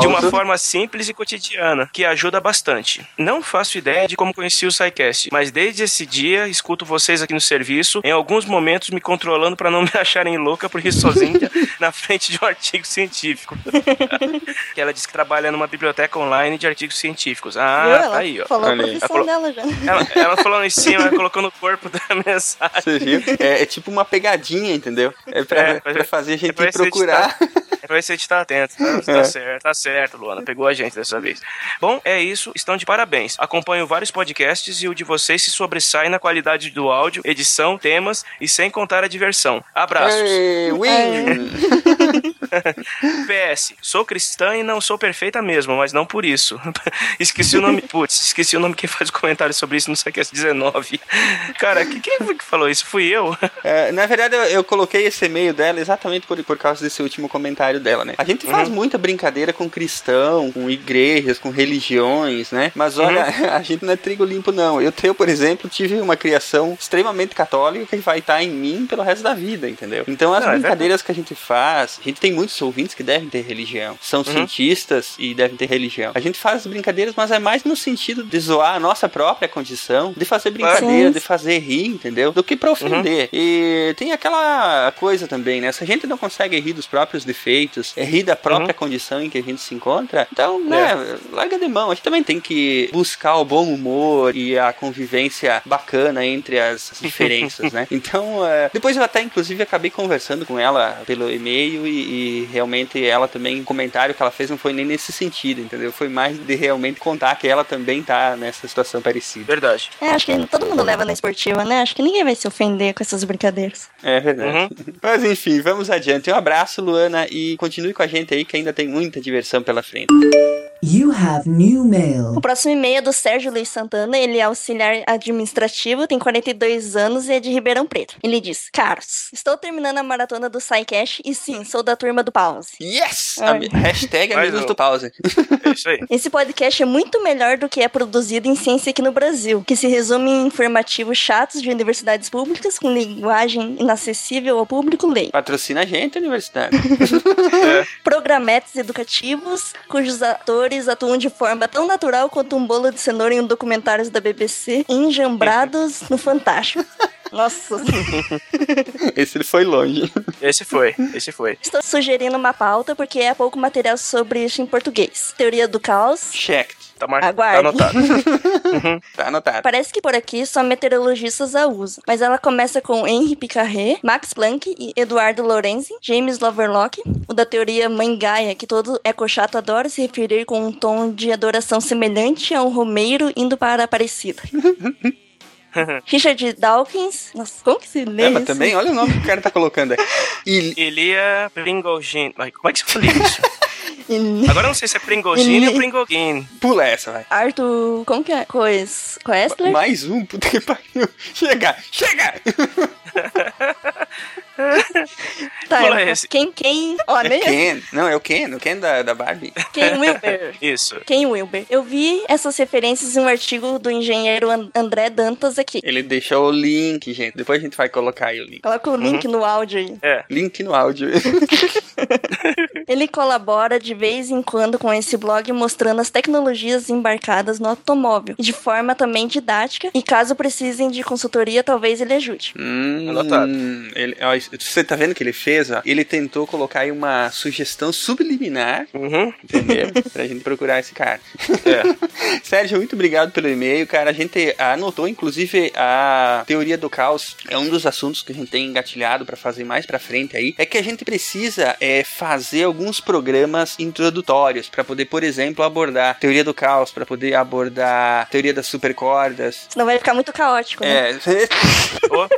S4: de uma forma simples e cotidiana, que ajuda bastante. Não faço ideia de como conheci o SciCast, mas desde esse dia escuto vocês aqui no serviço, em alguns momentos me controlando para não me acharem louca por ir sozinha na frente de um artigo científico. que ela disse que trabalha numa biblioteca online de artigos científicos. Ah,
S7: viu?
S4: tá
S7: Ela
S4: aí, ó.
S7: falou a profissão
S4: Ela falou-
S7: dela já.
S4: Ela, ela falou em cima, ela colocou no corpo da mensagem.
S3: Você viu? É, é tipo uma pegadinha, entendeu? É pra,
S4: É,
S3: pra fazer a gente
S4: é pra ver se a gente
S3: procurar.
S4: É pra ver se a gente tá atento. Tá, tá
S3: É.
S4: certo, tá certo, Luana. Pegou a gente dessa vez. Bom, é isso. Estão de parabéns. Acompanho vários podcasts e o de vocês se sobressai na qualidade do áudio, edição, temas e sem contar a diversão. Abraços.
S3: Ei!
S4: PS, sou cristã e não sou perfeita mesmo, mas não por isso. esqueci o nome. Putz, esqueci o nome que faz o comentário sobre isso no SciCast 19. Cara, que- quem foi que falou isso? Fui eu?
S3: É, na verdade, eu, eu coloquei esse e-mail dela exatamente por, por causa desse último comentário dela, né? A gente faz
S4: Uhum.
S3: muita brincadeira com cristão, com igrejas, com religiões, né? Mas olha,
S4: Uhum.
S3: a gente não é trigo limpo, não. Eu, tenho, por exemplo, tive uma criação extremamente católica que vai estar em mim pelo resto da vida, entendeu? Então as
S4: Não, é
S3: brincadeiras que a gente faz, a gente tem muitos ouvintes que devem ter religião. São
S4: Uhum.
S3: cientistas e devem ter religião. A gente faz brincadeiras, mas é mais no sentido de zoar a nossa própria condição, de fazer brincadeira,
S7: Sim.
S3: de fazer rir, entendeu? Do que pra ofender. E tem aquela coisa também, né? Se a gente não consegue rir dos próprios defeitos, é rir da própria condição em que a gente se encontra, então, né, larga de mão. A gente também tem que buscar o bom humor e a convivência bacana entre as diferenças, né? Então, é, depois eu até, inclusive, acabei conversando com ela pelo e-mail e, e realmente ela também, o comentário que ela fez não foi nem nesse sentido, entendeu? Foi mais de realmente contar que ela também tá nessa situação parecida.
S4: Verdade.
S7: É, acho que todo mundo leva na esportiva, né? Acho que ninguém vai se ofender com essas brincadeiras.
S3: É verdade. Mas enfim, vamos adiante. Um abraço, Luana, e continue com a gente aí que ainda tem muita diversão pela frente.
S12: You have new mail.
S7: O próximo e-mail é do Sérgio Luiz Santana, ele é auxiliar administrativo, tem 42 anos e é de Ribeirão Preto. Ele diz: Caros, estou terminando a maratona do SciCash e sim, sou da turma do Pause.
S3: Yes!
S7: Ai.
S3: Ami- Hashtag amigos do pause.
S4: É isso aí.
S7: Esse podcast é muito melhor do que é produzido em ciência aqui no Brasil, que se resume em informativos chatos de universidades públicas com linguagem inacessível ao público leigo.
S3: Patrocina a gente, universidade.
S7: Programetes educativos, cujos atores atuam de forma tão natural quanto um bolo de cenoura em um documentário da BBC, enjambrados no Fantástico. Nossa,
S3: Esse foi longe.
S4: Esse foi, esse foi.
S7: estou sugerindo uma pauta porque é pouco material sobre isso em português. Teoria do caos.
S3: Checked.
S4: Tá, mar... tá
S7: Aguarde.
S4: anotado.
S3: Tá anotado.
S7: Parece que por aqui só meteorologistas a usam, mas ela começa com Henri Picarré, Max Planck e Eduardo Lorenzi, James Lovelock, o da teoria Mãe Gaia, que todo ecochato adora se referir com um tom de adoração semelhante a um Romeiro indo para a Aparecida. Richard Dawkins, nossa, como que se lê
S3: É, mas
S7: isso?
S3: também, olha o nome que o cara tá colocando aí. Il...
S4: Elia Pringogin. Ai, Como é que se fala isso? Agora eu não sei se é Pringogin ou Pringogin.
S3: Pula essa, vai.
S7: Arthur, como que é? Cois, Coesler?
S3: Mais um, puta que pariu. Chega, chega!
S7: Tá,
S4: pula esse.
S7: Quem, quem, ó,
S3: É Ken. Não, é o Ken, o Ken da, da Barbie.
S7: Quem Wilber.
S4: Isso.
S7: Quem Wilber. Eu vi essas referências em um artigo do engenheiro An- André Dantas aqui.
S3: Ele deixou o link, gente. Depois a gente vai colocar aí o link.
S7: Coloca o link no áudio aí.
S4: É.
S3: Link no áudio.
S7: Ele colabora de vez em quando com esse blog mostrando as tecnologias embarcadas no automóvel, de forma também didática, e caso precisem de consultoria, talvez ele ajude.
S3: Hum,
S4: Anotado.
S3: ele, ó, você tá vendo o que ele fez? Ó? Ele tentou colocar aí uma sugestão subliminar,
S4: Uhum.
S3: entendeu? pra gente procurar esse cara.
S4: É.
S3: Sérgio, muito obrigado pelo e-mail, cara. A gente anotou, inclusive, a teoria do caos. É um dos assuntos que a gente tem engatilhado pra fazer mais pra frente aí. É que a gente precisa é, fazer alguns programas introdutórios pra poder, por exemplo, abordar teoria do caos, pra poder abordar teoria das supercordas.
S7: Senão vai ficar muito caótico, né?
S3: É,
S4: Ô.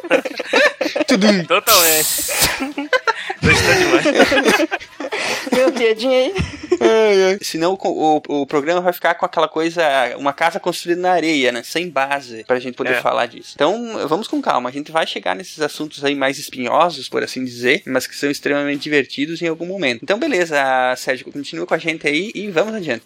S4: Totalmente. Gostou demais.
S7: Meu dedinho aí.
S3: Senão o, o, o programa vai ficar com aquela coisa, uma casa construída na areia, né? Sem base, pra gente poder
S4: É.
S3: falar disso. Então, vamos com calma. A gente vai chegar nesses assuntos aí mais espinhosos, por assim dizer, mas que são extremamente divertidos em algum momento. Então, beleza, Sérgio, continua com a gente aí e vamos adiante.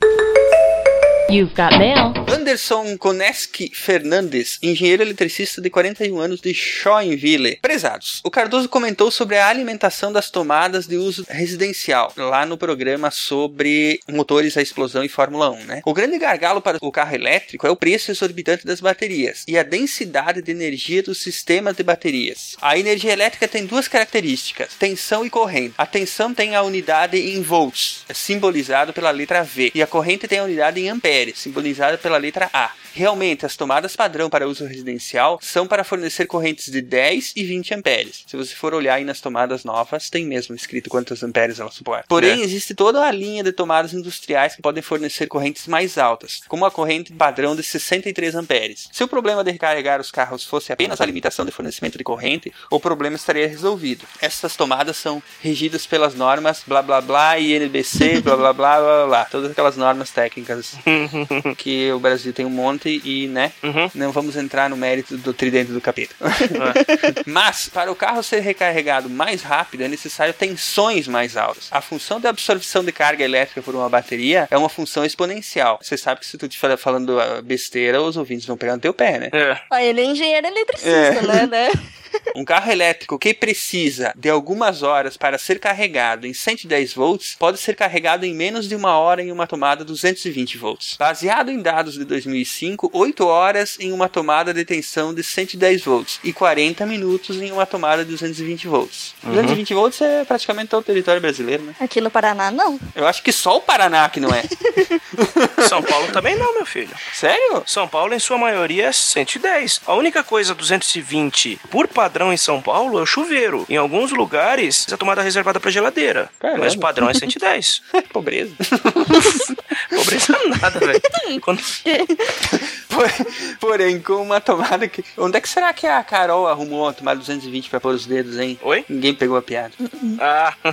S13: You've got mail.
S3: Anderson Koneski Fernandes, engenheiro eletricista de 41 anos de Joinville. Prezados, o Cardoso comentou sobre a alimentação das tomadas de uso residencial, lá no programa sobre motores a explosão e Fórmula 1, né? O grande gargalo para o carro elétrico é o preço exorbitante das baterias e a densidade de energia dos sistemas de baterias. A energia elétrica tem duas características, tensão e corrente. A tensão tem a unidade em volts, simbolizado pela letra V, e a corrente tem a unidade em amperes, simbolizada pela letra A. Realmente, as tomadas padrão para uso residencial são para fornecer correntes de 10 e 20 amperes. Se você for olhar aí nas tomadas novas, tem mesmo escrito quantos amperes ela suporta. Porém,
S4: É.
S3: existe toda a linha de tomadas industriais que podem fornecer correntes mais altas, como a corrente padrão de 63 amperes. Se o problema de recarregar os carros fosse apenas a limitação de fornecimento de corrente, o problema estaria resolvido. Essas tomadas são regidas pelas normas blá blá blá, INBC, blá blá blá blá blá, blá todas aquelas normas técnicas que o Brasil tem um monte e, né,
S4: Uhum.
S3: não vamos entrar no mérito do tridente do capeta.
S4: É.
S3: Mas, para o carro ser recarregado mais rápido, é necessário tensões mais altas. A função de absorção de carga elétrica por uma bateria é uma função exponencial. Você sabe que se tu estiver falando ah, besteira, os ouvintes vão pegar no teu pé, né?
S4: É.
S7: Ah, ele é engenheiro eletricista,
S3: É.
S7: né? né?
S3: Um carro elétrico que precisa de algumas horas para ser carregado em 110 volts pode ser carregado em menos de uma hora em uma tomada 220 volts. Baseado em dados de 2005, 8 horas em uma tomada de tensão de 110 volts e 40 minutos em uma tomada de 220 volts.
S4: Uhum.
S3: 220 volts é praticamente todo o território brasileiro, né?
S7: Aqui no Paraná, não.
S3: Eu acho que só o Paraná que não é.
S4: São Paulo também não, meu filho.
S3: Sério?
S4: São Paulo, em sua maioria, é 110. A única coisa 220 por padrão em São Paulo é o chuveiro. Em alguns lugares, a tomada é reservada para geladeira.
S3: Caramba.
S4: Mas o padrão é 110.
S3: Pobreza.
S4: Pobreza nada, velho. Quando-
S3: Porém, com uma tomada que. Onde é que será que a Carol arrumou uma tomada 220 pra pôr os dedos, hein?
S4: Oi?
S3: Ninguém pegou a piada.
S4: Ah.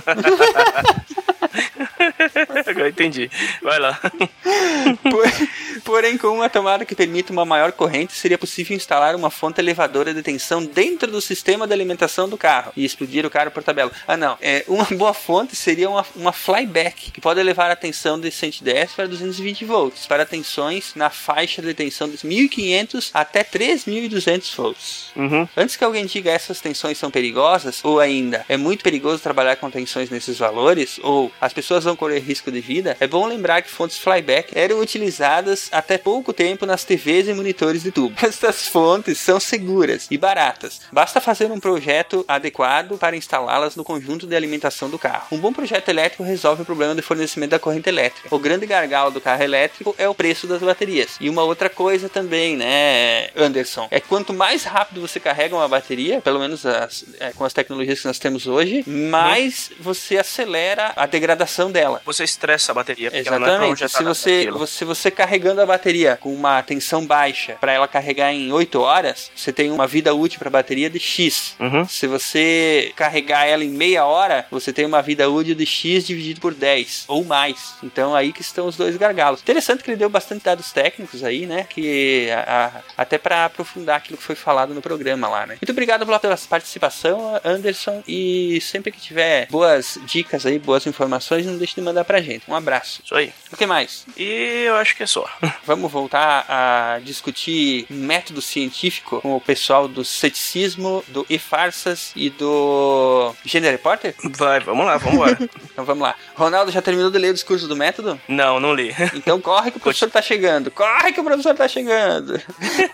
S4: Agora entendi. Vai lá.
S3: Por- Porém, com uma tomada que permite uma maior corrente, seria possível instalar uma fonte elevadora de tensão dentro do sistema de alimentação do carro e explodir o carro por tabela. Ah, não. É, uma boa fonte seria uma, uma flyback, que pode elevar a tensão de 110 para 220 volts, para tensões na faixa de tensão de 1500 até 3200 volts.
S4: Uhum.
S3: Antes que alguém diga essas tensões são perigosas, ou ainda é muito perigoso trabalhar com tensões nesses valores, ou as pessoas vão correr risco de vida, é bom lembrar que fontes flyback eram utilizadas até pouco tempo nas TVs e monitores de tubo. Estas fontes são seguras e baratas. Basta fazer um projeto adequado para instalá-las no conjunto de alimentação do carro. Um bom projeto elétrico resolve o problema de fornecimento da corrente elétrica. O grande gargalo do carro elétrico é o preço das baterias. E uma outra coisa também, né, Anderson, é quanto mais rápido você carrega uma bateria, pelo menos as- é, com as tecnologias que nós temos hoje, mais você acelera a degradação dela.
S4: Você estressa a bateria, é
S3: Exatamente.
S4: projetada
S3: Se você,
S4: naquilo.
S3: você, você carregando a bateria com uma tensão baixa para ela carregar em 8 horas, você tem uma vida útil para a bateria de X.
S4: Uhum.
S3: Se você carregar ela em meia hora, você tem uma vida útil de X dividido por 10 ou mais. Então aí que estão os dois gargalos. Interessante que ele deu bastante dados técnicos aí, né? Que a- a- até para aprofundar aquilo que foi falado no programa lá, né? Muito obrigado pela pela participação, Anderson. E sempre que tiver boas dicas aí, boas informações, não deixe de mandar pra gente. Um abraço.
S4: Isso aí.
S3: O que mais?
S4: E eu acho que é só.
S3: Vamos voltar a discutir método científico com o pessoal do ceticismo, do e-farsas e do Gênero Repórter?
S4: Vai, vamos lá, vamos embora.
S3: Então vamos lá. Ronaldo já terminou de ler o discurso do método?
S4: Não, não li.
S3: Então corre que o professor tá chegando. Corre que o professor tá chegando.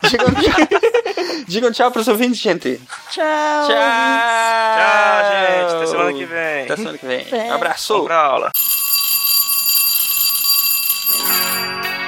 S3: Digam tchau, Digam tchau pros ouvintes, gente.
S7: Tchau.
S3: Tchau.
S4: Tchau, gente. Até semana que vem.
S3: Até semana que vem.
S7: É.
S3: Abraço.
S4: Vamos pra aula.
S3: Então,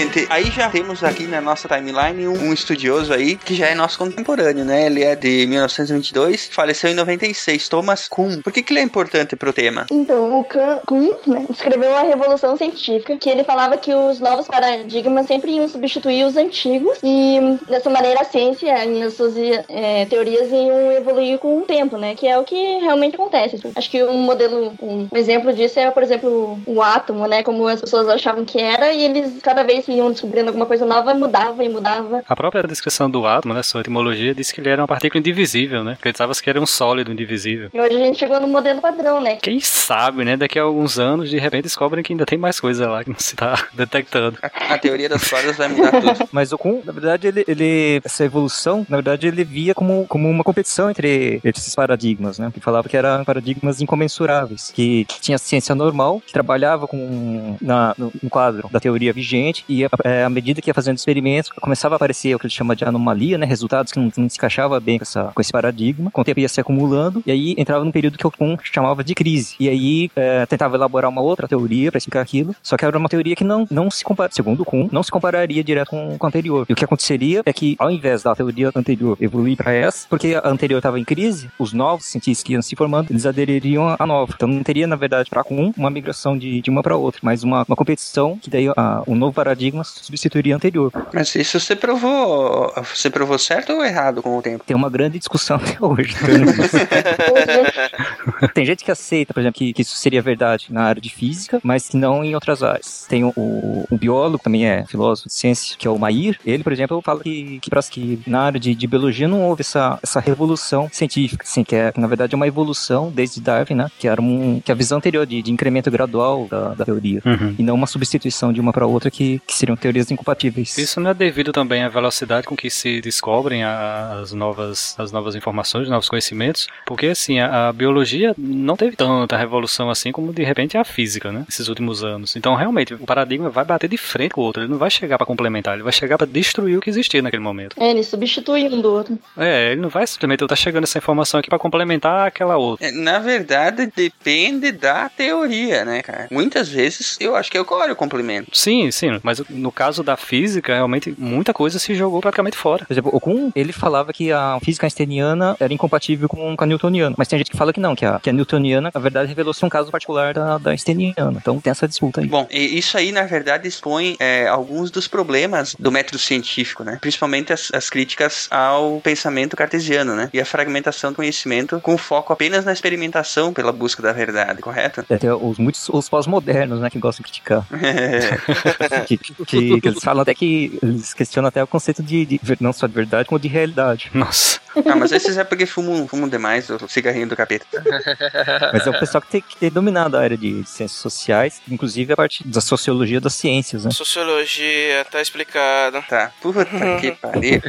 S3: gente, aí já temos aqui na nossa timeline um, um estudioso aí que já é nosso contemporâneo, né? Ele é de 1922, faleceu em 96, Thomas Kuhn. Por que, que ele é importante pro tema?
S7: Então, o Kuhn né, escreveu uma revolução científica que ele falava que os novos paradigmas sempre iam substituir os antigos e dessa maneira a ciência e as suas eh, teorias iam evoluir com o tempo, né? Que é o que realmente acontece. Acho que um modelo, um exemplo disso é, por exemplo, o átomo, né? Como as pessoas achavam que era e eles cada vez que iam descobrindo alguma coisa nova mudava e mudava.
S6: A própria descrição do átomo, né, sua etimologia, diz que ele era uma partícula indivisível, né? Acreditava que era um sólido indivisível.
S7: E hoje a gente chegou no modelo padrão, né?
S6: Quem sabe, né? Daqui a alguns anos, de repente, descobrem que ainda tem mais coisa lá que não se tá detectando.
S3: A teoria das cordas vai mudar tudo.
S5: Mas o Kuhn, na verdade, ele, ele- essa evolução, na verdade, ele via como, como uma competição entre esses paradigmas, né? Que falava que eram paradigmas incomensuráveis, que, que tinha a ciência normal, que trabalhava com na, no, no quadro da teoria vigente, E é, à medida que ia fazendo experimentos, começava a aparecer o que ele chama de anomalia, né? Resultados que não, não se encaixava bem com, essa, com esse paradigma. Com o tempo ia se acumulando, e aí entrava num período que o Kuhn chamava de crise. E aí é, tentava elaborar uma outra teoria para explicar aquilo, só que era uma teoria que não, não se compara, segundo o Kuhn, não se compararia direto com, com a anterior. E o que aconteceria é que, ao invés da teoria anterior evoluir para essa, porque a anterior estava em crise, os novos cientistas que iam se formando, eles adeririam à nova. Então não teria, na verdade, para Kuhn, uma migração de, de uma para outra, mas uma, uma competição que daí o novo paradigma substituiria o anterior.
S3: Mas isso você provou, você provou certo ou errado com o tempo?
S5: Tem uma grande discussão até hoje. Tem gente que aceita, por exemplo, que, que, isso seria verdade na área de física, mas que não em outras áreas. Tem o, o, o biólogo, também é filósofo de ciência, que é o Mair. Ele, por exemplo, fala que, que, que na área de, de biologia não houve essa, essa revolução científica, assim, que, é, que na verdade é uma evolução desde Darwin, né? Que era um, que a visão anterior de, de incremento gradual da, da teoria,
S6: Uhum.
S5: e não uma substituição de uma para outra que, que seriam teorias incompatíveis.
S6: Isso não é devido também à velocidade com que se descobrem as novas, as novas informações, os novos conhecimentos, porque assim, a, a biologia não teve tanta revolução assim como de repente a física, né? Esses últimos anos. Então, realmente, o paradigma vai bater de frente com o outro, ele não vai chegar para complementar, ele vai chegar para destruir o que existia naquele momento.
S7: É, ele substitui um do outro.
S6: É, ele não vai simplesmente tá chegando essa informação aqui para complementar aquela outra.
S3: É, Na verdade, depende da teoria, né, cara? Muitas vezes eu acho que ocorre o complemento.
S6: Sim, sim, mas no caso da física, realmente muita coisa se jogou praticamente fora.
S5: Por exemplo, o Kuhn, ele falava que a física einsteiniana era incompatível com, com a newtoniana. Mas tem gente que fala que não, que a, que a newtoniana, na verdade, revelou-se um caso particular da, da einsteiniana. Então tem essa disputa aí.
S3: Bom, e isso aí, na verdade, expõe é, alguns dos problemas do método científico, né? Principalmente as, as críticas ao pensamento cartesiano, né? E a fragmentação do conhecimento com foco apenas na experimentação pela busca da verdade, correto?
S5: É, tem os muitos os pós-modernos, né, que gostam de criticar. que, que- que eles falam até que eles questionam até o conceito de, de não só de verdade, como de realidade.
S6: Nossa.
S3: Ah, mas esses é porque fumam, fumam demais o cigarrinho do capeta.
S5: Mas é o pessoal que tem que ter dominado a área de ciências sociais, inclusive a parte da sociologia das ciências, né?
S4: Sociologia, tá explicado.
S3: Tá. Puta que pariu.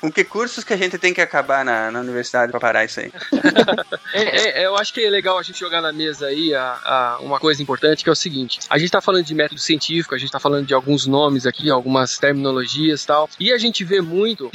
S3: Com que cursos que a gente tem que acabar na, na universidade pra parar isso aí?
S2: É, é, eu acho que é legal a gente jogar na mesa aí a, a- uma coisa importante que é o seguinte: a gente tá falando de método científico, a gente tá falando de alguns nomes aqui, algumas terminologias e tal, e a gente vê muito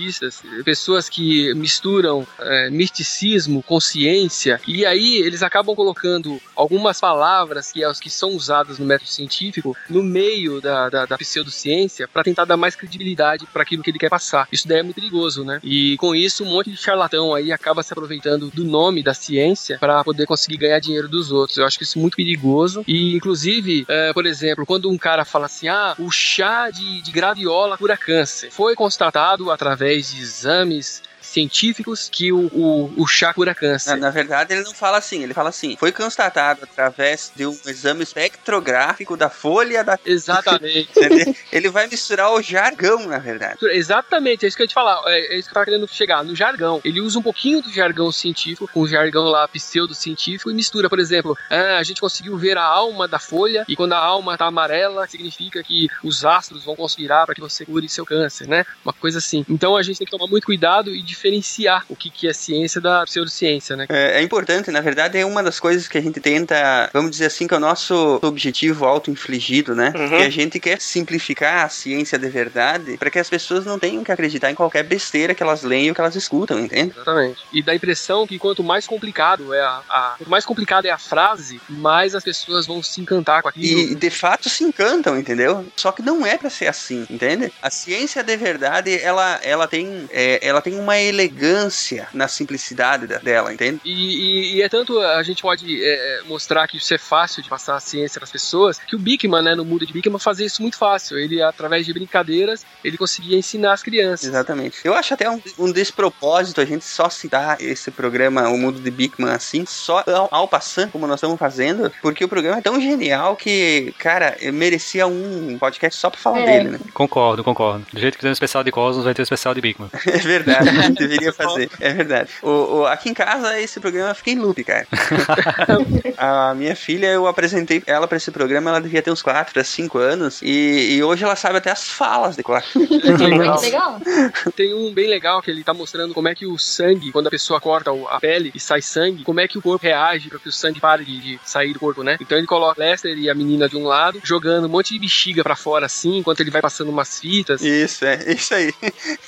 S2: pseudocientistas, pessoas que misturam é, misticismo com ciência, e aí eles acabam colocando algumas palavras que, as que são usadas no método científico no meio da, da, da pseudociência para tentar dar mais credibilidade para aquilo que ele quer passar. Isso daí é muito perigoso, né? E com isso, um monte de charlatão aí acaba se aproveitando do nome da ciência para poder conseguir ganhar dinheiro dos outros. Eu acho que isso é muito perigoso. E, inclusive, é, por exemplo, quando um cara fala assim: ah, o chá de, de graviola cura câncer, foi constatado através de exames científicos que o, o, o chá cura câncer.
S3: Na, na verdade, ele não fala assim, ele fala assim: foi constatado através de um exame espectrográfico da folha da.
S2: Exatamente.
S3: Ele vai misturar o jargão, na verdade.
S2: Exatamente, é isso que eu ia te falar. É, é isso que eu tava querendo chegar. No jargão. Ele usa um pouquinho do jargão científico, com o jargão lá pseudocientífico, e mistura, por exemplo, ah, a gente conseguiu ver a alma da folha, e quando a alma tá amarela, significa que os astros vão conspirar para que você cure seu câncer, né? Uma coisa assim. Então a gente tem que tomar muito cuidado e diferenciar o que, que é ciência da pseudociência, né?
S3: É, é importante, na verdade, é uma das coisas que a gente tenta, vamos dizer assim, que é o nosso objetivo auto-infligido, né?
S4: Uhum.
S3: Que a gente quer simplificar a ciência de verdade para que as pessoas não tenham que acreditar em qualquer besteira que elas leem ou que elas escutam, entende?
S2: Exatamente. E dá a impressão que quanto mais complicado é a, a- quanto mais complicada é a frase, mais as pessoas vão se encantar com aquilo.
S3: E de fato se encantam, entendeu? Só que não é pra ser assim, entende? A ciência de verdade, ela, ela, tem, é, ela tem uma elegância na simplicidade da- dela, entende?
S2: E, e- e é tanto a gente pode é, mostrar que isso é fácil de passar a ciência para as pessoas, que o Bickman, né, no mundo de Bickman, fazia isso muito fácil. Ele, através de brincadeiras, ele conseguia ensinar as crianças.
S3: Exatamente. Eu acho até um, um despropósito a gente só citar esse programa, O Mundo de Bigman, assim, só ao, ao passando, como nós estamos fazendo, porque o programa é tão genial que, cara, merecia um podcast só pra falar
S7: É.
S3: dele, né?
S6: Concordo, concordo. Do jeito que tem um especial de Cosmos, vai ter um especial de Bigman.
S3: É verdade. Deveria fazer, é verdade. O, o- aqui em casa, esse programa fica em loop, cara. a minha filha, eu apresentei ela pra esse programa, ela devia ter uns 4 a 5 anos, e, e hoje ela sabe até as falas de cor.
S2: legal.
S7: Legal.
S2: Tem um bem legal que ele tá mostrando como é que o sangue, quando a pessoa corta a pele e sai sangue, como é que o corpo reage pra que o sangue pare de, de sair do corpo, né? Então ele coloca Lester e a menina de um lado, jogando um monte de bexiga pra fora assim, enquanto ele vai passando umas fitas.
S3: Isso, é isso aí.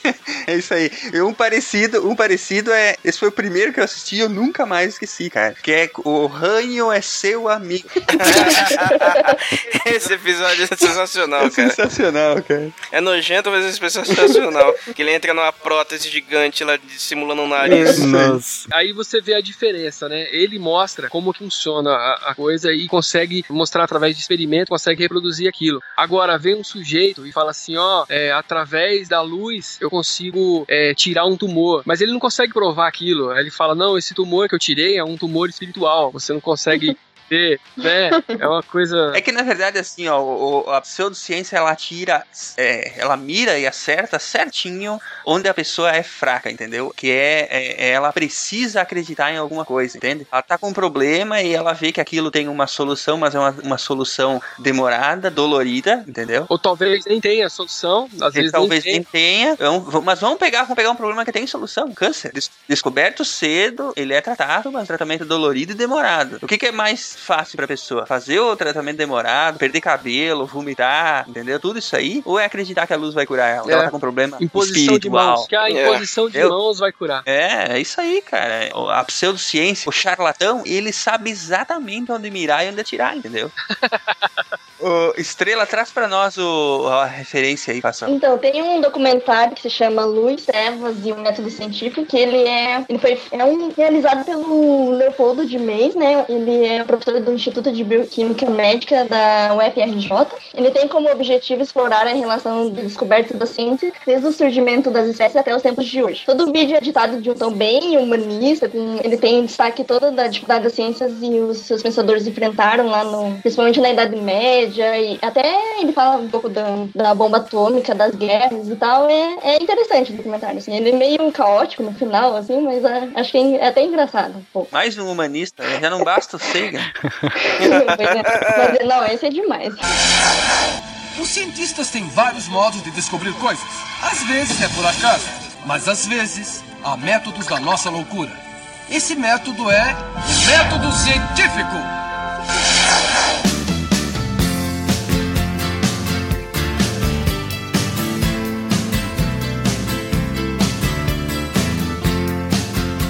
S3: é isso aí. E um parecido, um parecido é. Esse foi o primeiro que eu assisti e eu nunca mais esqueci, cara. Que é O Ranho é seu amigo.
S4: Esse episódio é sensacional,
S3: É
S4: cara.
S3: sensacional, cara.
S4: É nojento, mas esse episódio é sensacional. que ele entra numa prótese gigante lá de- simulando um nariz.
S6: Nossa.
S2: Aí você vê a diferença, né? Ele mostra como funciona a, a coisa e consegue mostrar através de experimento, consegue reproduzir aquilo. Agora, vem um sujeito e fala assim, ó, é, através da luz eu consigo é, tirar um tumor. Mas ele não consegue provar aquilo. Ele fala, não, esse tumor que eu tirei é um tumor espiritual. Você não consegue ter, né? É uma coisa...
S3: É que na verdade, assim, ó, o- a pseudociência ela tira, é, ela mira e acerta certinho onde a pessoa é fraca, entendeu? Que é, é- ela precisa acreditar em alguma coisa, entende? Ela tá com um problema e ela vê que aquilo tem uma solução, mas é uma, uma solução demorada, dolorida, entendeu?
S2: Ou talvez nem tenha solução, às
S3: E
S2: vezes
S3: talvez
S2: nem
S3: tenha, mas vamos pegar, vamos pegar um problema que tem solução, câncer. Des- descoberto cedo, ele é tratado, mas tratamento dolorido e demorado. O que, que é mais fácil pra pessoa? Fazer o tratamento demorado, perder cabelo, vomitar, entendeu? Tudo isso aí, ou é acreditar que a luz vai curar ela?
S2: É.
S3: Ela tá com problema
S2: Imposição de
S3: espiritual.
S2: mãos. Que a imposição de
S3: Eu-
S2: mãos vai curar.
S3: É, é isso aí, cara. A pseudociência, o charlatão, ele sabe exatamente onde mirar e onde atirar, entendeu? Estrela, traz pra nós o, a referência aí, faça.
S7: Então, tem um documentário que se chama Luz, Trevas e o Método Científico, que ele é, ele foi, é um realizado pelo Leopoldo de Meis, né? Ele é professor do Instituto de Bioquímica Médica da UFRJ. Ele tem como objetivo explorar a relação da descoberta da ciência desde o surgimento das espécies até os tempos de hoje. Todo o vídeo é editado de um tom bem humanista, com, ele tem em destaque toda da dificuldade das ciências e os seus pensadores enfrentaram lá no, principalmente na Idade Média, e até ele fala um pouco da, da bomba atômica, das guerras e tal. É, é interessante o documentário, assim. Ele é meio caótico no final, assim, mas é, acho que é até engraçado um pouco.
S3: Mais um humanista, né? já não basta o Sagan.
S7: Mas, não, esse é demais.
S9: Os cientistas têm vários modos de descobrir coisas. Às vezes é por acaso, mas às vezes há métodos da nossa loucura. Esse método é o método científico.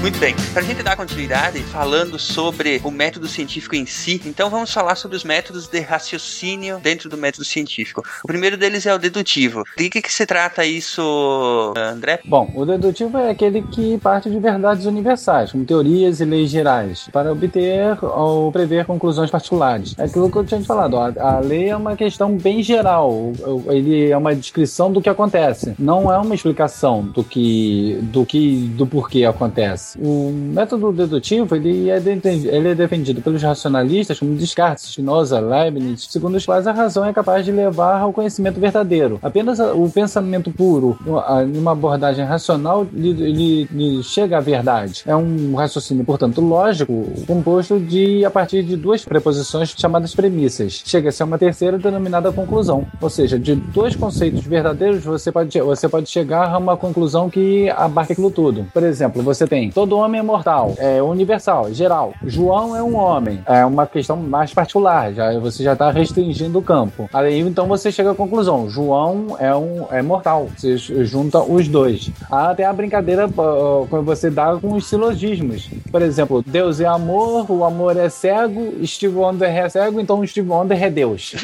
S3: Muito bem, pra gente dar continuidade falando sobre o método científico em si, então vamos falar sobre os métodos de raciocínio dentro do método científico. O primeiro deles é o dedutivo. De que, que se trata isso, André?
S1: Bom, o dedutivo é aquele que parte de verdades universais, como teorias e leis gerais, para obter ou prever conclusões particulares. É aquilo que eu tinha te falado, a lei é uma questão bem geral, ele é uma descrição do que acontece, não é uma explicação do que, do que, do porquê acontece. O método dedutivo ele é, de- ele é defendido pelos racionalistas como Descartes, Spinoza, Leibniz, segundo os quais a razão é capaz de levar ao conhecimento verdadeiro. Apenas o pensamento puro, em uma abordagem racional, ele- ele chega à verdade. É um raciocínio, portanto, lógico, composto de a partir de duas preposições chamadas premissas. Chega-se a uma terceira denominada conclusão. Ou seja, de dois conceitos verdadeiros, você pode, você pode chegar a uma conclusão que abarca aquilo tudo. Por exemplo, você tem todo homem é mortal, é universal, geral. João é um homem, é uma questão mais particular, já, você já está restringindo o campo. Aí então você chega à conclusão: João é um é mortal. Você junta os dois. Há até a brincadeira quando você dá com os silogismos. Por exemplo, Deus é amor, o amor é cego, Steve Wonder é cego, então Steve Wonder é Deus.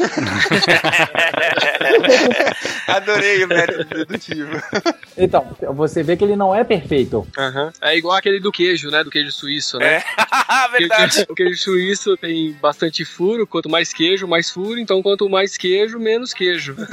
S3: Adorei o método dedutivo.
S1: Então, você vê que ele não é perfeito.
S2: Aham. É igual aquele do queijo, né? Do queijo suíço, né?
S4: Verdade.
S2: O queijo suíço tem bastante furo. Quanto mais queijo, mais furo. Então, quanto mais queijo, menos queijo.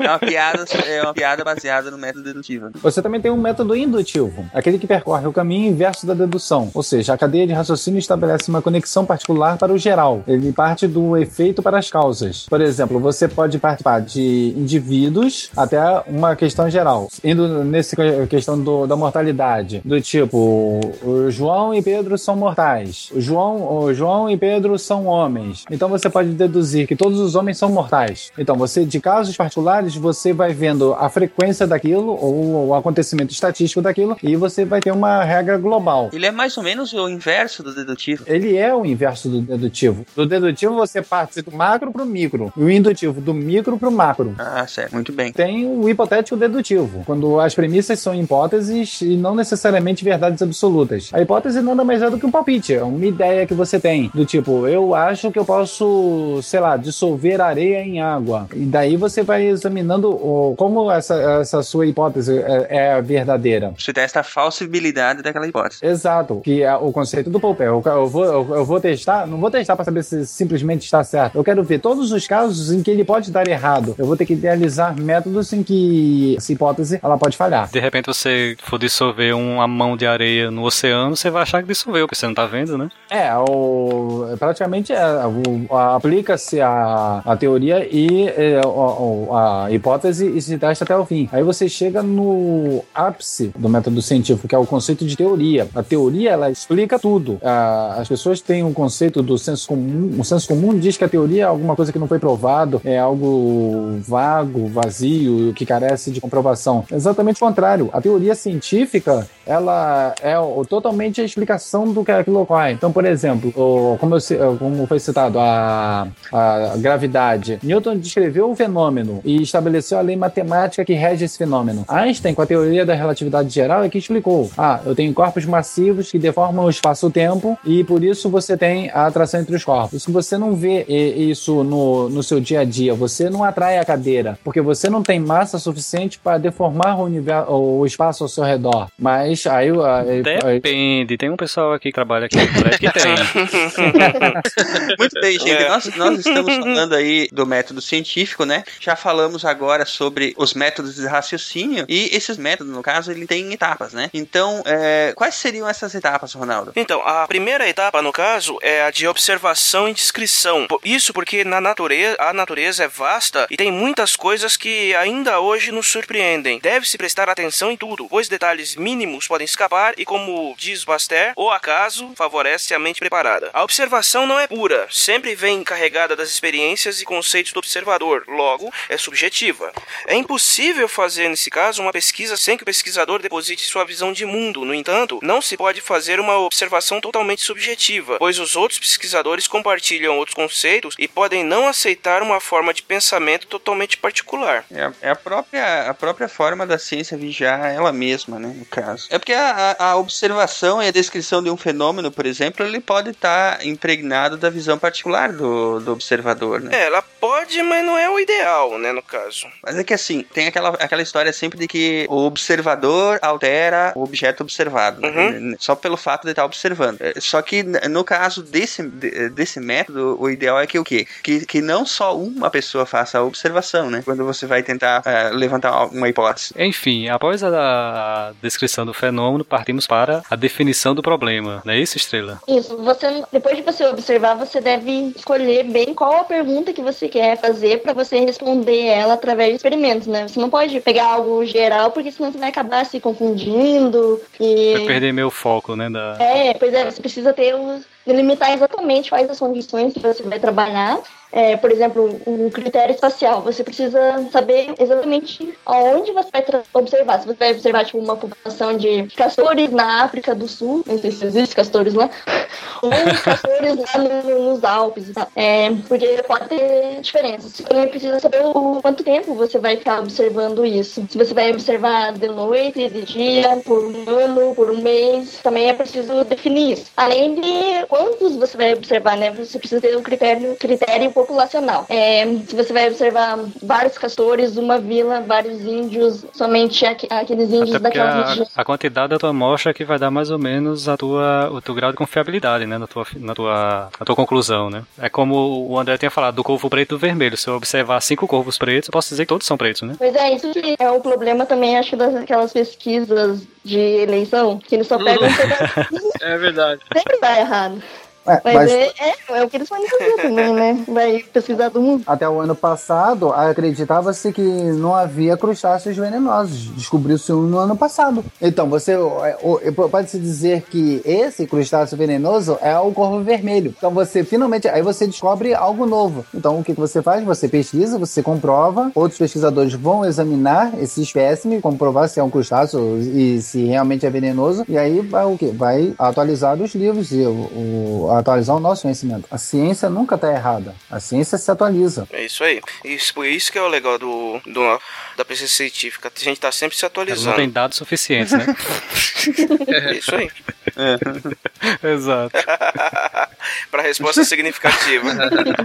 S3: É uma piada, é uma piada baseada no método dedutivo.
S1: Você também tem um método indutivo, aquele que percorre o caminho inverso da dedução, ou seja, a cadeia de raciocínio estabelece uma conexão particular para o geral. Ele parte do efeito para as causas. Por exemplo, você pode participar de de indivíduos até uma questão geral. Indo nessa questão do, da mortalidade, do tipo, o João e Pedro são mortais. O João, o João e Pedro são homens. Então você pode deduzir que todos os homens são mortais. Então você, de casos particulares, você vai vendo a frequência daquilo ou o acontecimento estatístico daquilo e você vai ter uma regra global.
S3: Ele é mais ou menos o inverso do dedutivo.
S1: Ele é o inverso do dedutivo. Do dedutivo você parte do macro pro micro. E o indutivo do micro pro macro.
S3: Ah, certo. Muito bem.
S1: Tem o hipotético dedutivo, quando as premissas são hipóteses e não necessariamente verdades absolutas. A hipótese nada mais é do que um palpite, é uma ideia que você tem, do tipo, eu acho que eu posso, sei lá, dissolver areia em água. E daí você vai examinando o, como essa, essa sua hipótese é, é verdadeira.
S3: Você testa a falsibilidade daquela hipótese.
S1: Exato, que é o conceito do Popper. Eu, eu, vou, eu, eu vou testar, não vou testar para saber se simplesmente está certo. Eu quero ver todos os casos em que ele pode dar errado. Eu vou ter que idealizar métodos em que essa hipótese ela pode falhar.
S6: De repente você for dissolver uma mão de areia no oceano, você vai achar que dissolveu, porque você não tá vendo, né?
S1: É, o, praticamente é, a- aplica-se a, a teoria e é, o- a hipótese e se testa até o fim. Aí você chega no ápice do método científico, que é o conceito de teoria. A teoria, ela explica tudo. As pessoas têm um conceito do senso comum. O senso comum diz que a teoria é alguma coisa que não foi provado, é algo vago, vazio, que carece de comprovação. Exatamente o contrário. A teoria científica, ela é totalmente a explicação do que aquilo ocorre. Então, por exemplo, o- como, eu como foi citado, a, a gravidade. Newton descreveu o fenômeno e estabeleceu a lei matemática que rege esse fenômeno. Einstein, com a teoria da relatividade geral, é que explicou: ah, eu tenho corpos massivos que deformam o espaço-tempo e por isso você tem a atração entre os corpos. Se você não vê isso no, no seu dia a dia, você não atrai a cadeira, porque você não tem massa suficiente para deformar o, universo, o espaço ao seu redor. Mas aí. aí- aí-
S6: Depende. Tem um pessoal aqui que trabalha aqui no prédio que tem.
S3: Muito bem, gente.
S6: É.
S3: Nós, nós estamos falando aí do método científico, né? Já falamos agora sobre os métodos de raciocínio. E esses métodos, no caso, ele tem etapas, né? Então, é, quais seriam essas etapas, Ronaldo?
S4: Então, a primeira etapa, no caso, é a de observação e descrição. Isso porque na natureza, a natureza é vasta e tem muitas coisas que ainda hoje nos surpreendem. Deve-se prestar atenção em tudo, pois detalhes mínimos podem escapar e, como diz Baster, o acaso favorece a mente preparada. A observação não é pura, sempre vem carregada das experiências e conceitos do observador, logo, é subjetiva. É impossível fazer, nesse caso, uma pesquisa sem que o pesquisador deposite sua visão de mundo. No entanto, não se pode fazer uma observação totalmente subjetiva, pois os outros pesquisadores compartilham outros conceitos e podem não aceitar uma forma de pensamento totalmente particular.
S3: É, a- é a, própria, a própria forma da ciência vigiar ela mesma, né? No caso. É porque a, a- observação e a descrição de um fenômeno, por exemplo, ele pode estar impregnado da visão particular do, do observador, né?
S4: É, ela pode, mas não é o ideal, né, no caso.
S3: Mas é que assim, tem aquela, aquela história sempre de que o observador altera o objeto observado, né? só pelo fato de estar observando. É, Só que no caso desse, de- desse método, o ideal é que o quê? Que, que não só uma pessoa faça a observação, né? Quando você vai tentar é, levantar uma hipótese.
S6: Enfim, após a, a descrição do fenômeno, partimos para a definição do problema. Não é isso, Estrela?
S7: Isso, você depois de você observar, você deve escolher bem qual a pergunta que você quer fazer para você responder ela através de experimentos, né? Você não pode pegar algo geral, porque senão você vai acabar se confundindo e
S6: Vai perder meu foco, né? Da...
S7: é, pois é, você precisa ter os delimitar exatamente quais as condições que você vai trabalhar. É, por exemplo, um critério espacial. Você precisa saber exatamente aonde você vai observar. Se você vai observar tipo, uma população de castores na África do Sul, não sei se existe castores lá, ou castores lá no- nos Alpes e tal. É, porque pode ter diferença. Você também precisa saber o quanto tempo você vai ficar observando isso. Se você vai observar de noite, de dia, por um ano, por um mês, também é preciso definir isso. Além de quantos você vai observar, né? Você precisa ter o critério, critério populacional. É, se você vai observar vários castores, uma vila, vários índios, somente aqu- aqueles índios
S6: Até
S7: daquela
S6: a,
S7: região.
S6: a quantidade da tua amostra que vai dar mais ou menos a tua, o teu grau de confiabilidade, né? Na tua, na tua, na tua conclusão, né? É como o André tinha falado, do corvo preto e do vermelho. Se eu observar cinco corvos pretos, eu posso dizer que todos são pretos, né?
S7: Pois é, isso que é o problema também, acho, daquelas pesquisas de eleição, que eles só pegam um pedacinho,
S2: É verdade.
S7: sempre dá errado.
S1: É,
S7: Vai
S1: mas
S7: ver, é, é o que eles podem fazer também, né? Vai pesquisar do mundo.
S1: até o ano passado, acreditava-se que não havia crustáceos venenosos. Descobriu-se um no ano passado. Então, você é, o- pode-se dizer que esse crustáceo venenoso é o corvo vermelho. Então, você finalmente, aí você descobre algo novo. Então, o que, que você faz? Você pesquisa, você comprova, outros pesquisadores vão examinar esse espécime, comprovar se é um crustáceo e se realmente é venenoso, e aí vai o quê? Vai atualizar os livros e o, o- atualizar o nosso conhecimento. A ciência nunca está errada. A ciência se atualiza.
S4: É isso aí. Isso, por isso que é o legal do, do- da pesquisa científica. A gente tá sempre se
S6: Não
S4: atualizando.
S6: tem dados suficientes, né?
S4: É isso aí.
S6: Exato.
S4: pra resposta significativa.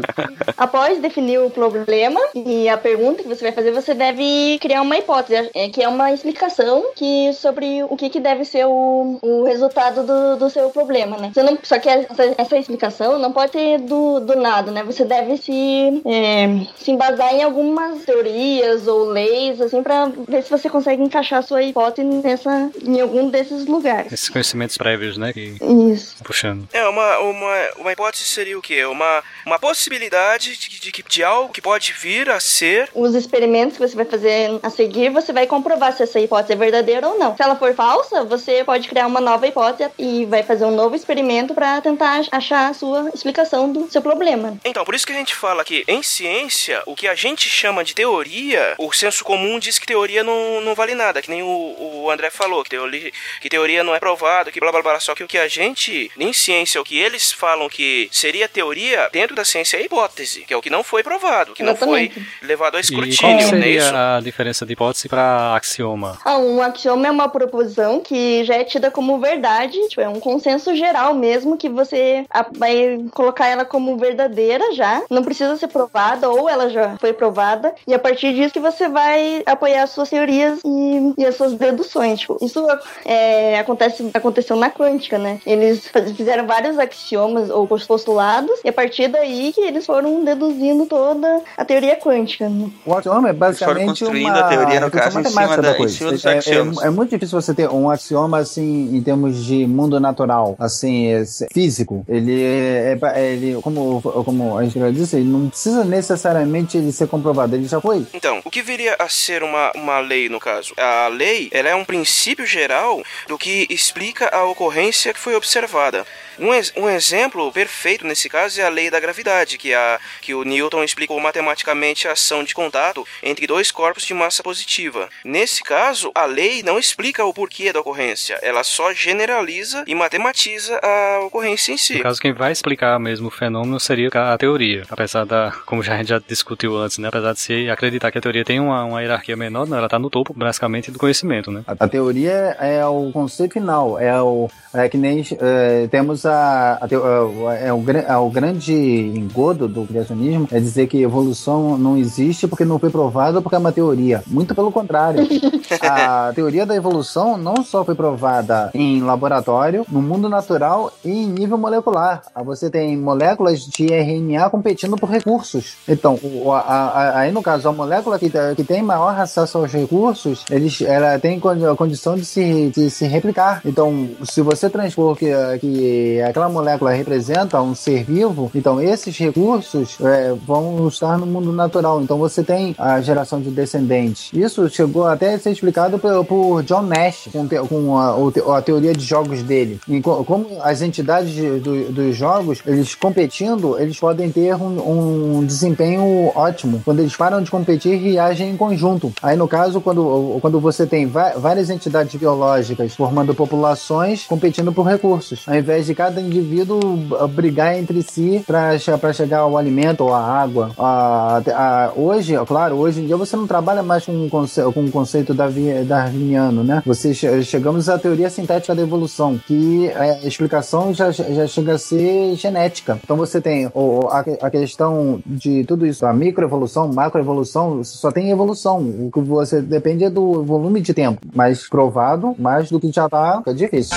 S7: Após definir o problema e a pergunta que você vai fazer, você deve criar uma hipótese, é, que é uma explicação que, sobre o que, que deve ser o, o resultado do, do seu problema, né? Você não, só que essa, essa explicação não pode ter do, do nada, né? Você deve se, é, se embasar em algumas teorias ou leis, assim, pra ver se você consegue encaixar a sua hipótese nessa, em algum desses lugares.
S6: Esses conhecimentos prévios, né? Que
S7: Isso.
S6: puxando.
S4: É, uma, uma, uma hipótese seria o quê? Uma, uma possibilidade de, de, de, de algo que pode vir a ser.
S7: os experimentos que você vai fazer a seguir, você vai comprovar se essa hipótese é verdadeira ou não. Se ela for falsa, você pode criar uma nova hipótese e vai fazer um novo experimento para tentar achar a sua explicação do seu problema.
S4: Então, por isso que a gente fala que em ciência, o que a gente chama de teoria, o senso comum diz que teoria não, não vale nada, que nem o, o André falou, que teoria, que teoria não é provado, que blá blá blá. Só que o que a gente, em ciência, o que eles falam que seria teoria, dentro da ciência é hipótese, que é o que não foi provado, que não foi
S7: Exatamente.
S4: levado ao
S6: E qual
S4: escrutínio, é isso?
S6: seria a diferença de hipótese para axioma?
S7: Ah, um axioma é uma proposição que já é tida como verdade, tipo, é um consenso geral mesmo, que você a- vai colocar ela como verdadeira já, não precisa ser provada, ou ela já foi provada, e a partir disso que você vai apoiar as suas teorias e, e as suas deduções. Tipo, isso é, acontece, aconteceu na quântica, né? Eles fizeram vários axiomas ou postulados, e a partir daí que eles foram deduzindo toda a teoria quântica. Né?
S1: O axioma é basicamente
S3: construindo
S1: uma
S3: a teoria, no caso, em cima
S1: da
S3: da- em
S1: coisa.
S3: cima dos
S1: É- é,
S3: axiomas.
S1: é muito difícil você ter um axioma assim em termos de mundo natural, assim, é, físico. Ele é, é- ele como como a gente já disse, ele não precisa necessariamente ele ser comprovado, ele já foi.
S4: Então, o que viria a ser uma, uma lei no caso? A lei ela é um princípio geral do que explica a ocorrência que foi observada. Um, um exemplo perfeito nesse caso é a lei da gravidade, que, a, que o Newton explicou matematicamente a ação de contato entre dois corpos de massa positiva. Nesse caso, a lei não explica o porquê da ocorrência, ela só generaliza e matematiza a ocorrência em si.
S6: No caso, quem vai explicar mesmo o fenômeno seria a teoria. Apesar da, como já a gente já discutiu antes, né? Apesar de se acreditar que a teoria tem uma, uma hierarquia menor, não, ela está no topo, basicamente, do conhecimento, né?
S1: A, a teoria é o conceito final, é o é que nem é, temos a, a teo- é, o, é o grande engodo do criacionismo é dizer que evolução não existe porque não foi provado porque é uma teoria. Muito pelo contrário. a teoria da evolução não só foi provada em laboratório, no mundo natural e em nível molecular. Ah, Você tem moléculas de RNA competindo por recursos. Então, a- a- aí no caso, a molécula que, que tem maior acesso aos recursos, eles, ela tem a condição de se, de se replicar. Então, se você transpor que, que aquela molécula representa um ser vivo, então esses recursos é, vão estar no mundo natural. Então você tem a geração de descendentes. Isso chegou até a ser explicado por, por John Nash com, te- com a, a teoria de jogos dele. E co- como as entidades de- do- dos jogos, eles competindo, eles podem ter um, um desempenho ótimo. Quando eles param de competir e agem em conjunto. Aí no caso, quando, quando você tem várias entidades biológicas formando populações competindo por recursos, ao invés de cada indivíduo b- brigar entre si para chegar ao alimento ou à água. A- a- hoje, claro, hoje em dia você não trabalha mais com conce- com o conceito darwi- darwiniano, né? Você che- chegamos à teoria sintética da evolução, que é, a explicação já, já chega a ser genética. Então você tem a, a questão de tudo isso, a microevolução, macroevolução, só tem evolução. O que você depende é do volume de tempo, mas provado, mais do que já tá, é difícil.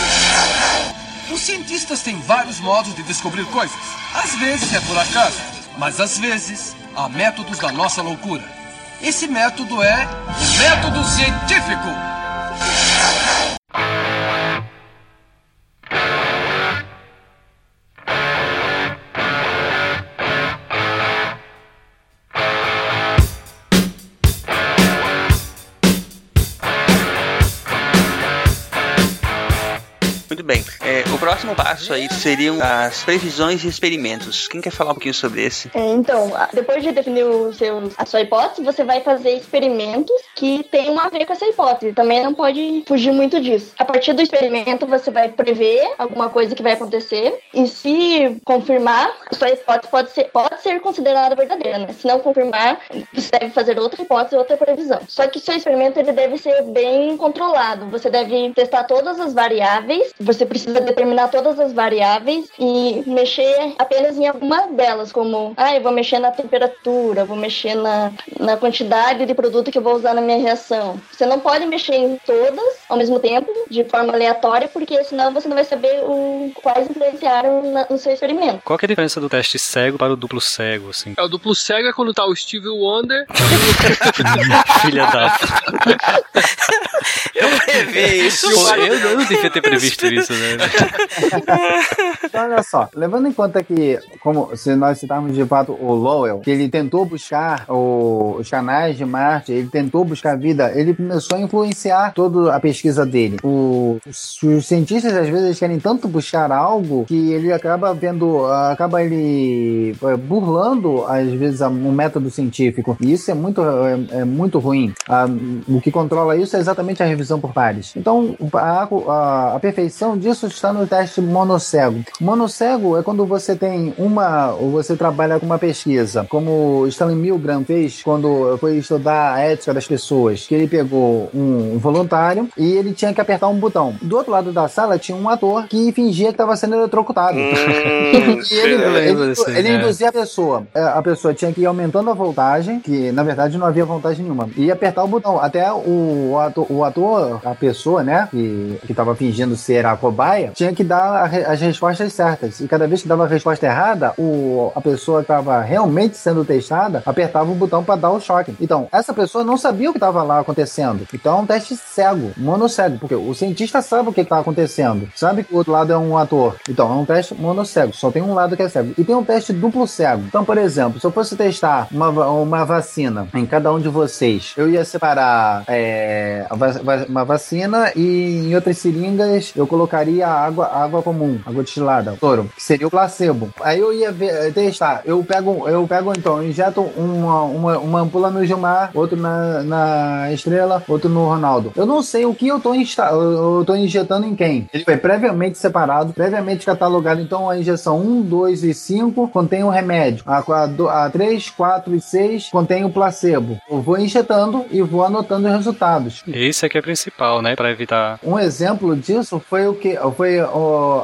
S9: Os cientistas têm vários modos de descobrir coisas. Às vezes é por acaso, mas às vezes há métodos da nossa loucura. Esse método é o método científico.
S3: Muito bem. Próximo passo aí seriam as previsões e experimentos. Quem quer falar um pouquinho sobre esse?
S7: É, então, depois de definir o seu, a sua hipótese, você vai fazer experimentos que tenham a ver com essa hipótese. Também não pode fugir muito disso. A partir do experimento, você vai prever alguma coisa que vai acontecer e se confirmar, a sua hipótese pode ser, pode ser considerada verdadeira, né? Se não confirmar, você deve fazer outra hipótese, outra previsão. Só que seu experimento ele deve ser bem controlado. Você deve testar todas as variáveis, você precisa determinar todas as variáveis e mexer apenas em alguma delas, como, ah, eu vou mexer na temperatura, vou mexer na, na quantidade de produto que eu vou usar na minha reação. Você não pode mexer em todas ao mesmo tempo, de forma aleatória, porque senão você não vai saber o, quais influenciaram na- no seu experimento.
S6: Qual que é a diferença do teste cego para o duplo cego, assim?
S2: É o duplo cego é quando tá o Steve Wonder.
S6: Filha da...
S4: Eu previ isso.
S6: Pô, eu, eu não devia ter previsto isso, né?
S1: Então, olha só, levando em conta que, como se nós citarmos de fato o Lowell, que ele tentou buscar o- os canais de Marte, ele tentou buscar vida, ele começou a influenciar toda a pesquisa dele. O- os, os cientistas às vezes querem tanto buscar algo que ele acaba vendo, acaba ele eh, burlando às vezes a- um método científico. E isso é muito, é, é muito ruim. Ah, o que controla isso é exatamente a revisão por pares. Então, a, a- a perfeição disso está no teste monocego. Monocego é quando você tem uma, ou você trabalha com uma pesquisa, como Stanley Milgram fez quando foi estudar a ética das pessoas, que ele pegou um voluntário e ele tinha que apertar um botão. Do outro lado da sala tinha um ator que fingia que estava sendo eletrocutado.
S4: Hum,
S1: E ele, ele, ele
S6: é.
S1: induzia a pessoa. É, A pessoa tinha que ir aumentando a voltagem, que na verdade não havia voltagem nenhuma, e apertar o botão. Até o ator, o ator a pessoa, né, que, que tava fingindo ser a cobaia, tinha que dar as respostas certas. E cada vez que dava a resposta errada, o, a pessoa que estava realmente sendo testada apertava o botão para dar o choque. Então, essa pessoa não sabia o que estava lá acontecendo. Então é um teste cego, monocego, porque o cientista sabe o que está acontecendo, sabe que o outro lado é um ator. Então é um teste monocego, só tem um lado que é cego. E tem um teste duplo cego. Então, por exemplo, se eu fosse testar uma, uma vacina em cada um de vocês, eu ia separar é, uma vacina e em outras seringas eu colocaria água, água comum, água destilada, soro, que seria o placebo. Aí eu ia ver, testar. Eu pego, eu pego então, eu injeto uma, uma, uma ampula no Gilmar, outro na, na Estrela, outro no Ronaldo. Eu não sei o que eu tô, insta, eu, tô injetando em quem. Ele foi previamente separado, previamente catalogado. Então a injeção 1, 2 e 5 contém o remédio. A, a, a 3, 4 e 6 contém o placebo. Eu vou injetando e vou anotando os resultados.
S6: Esse aqui é principal, né? Pra evitar.
S1: Um exemplo disso foi o que foi o,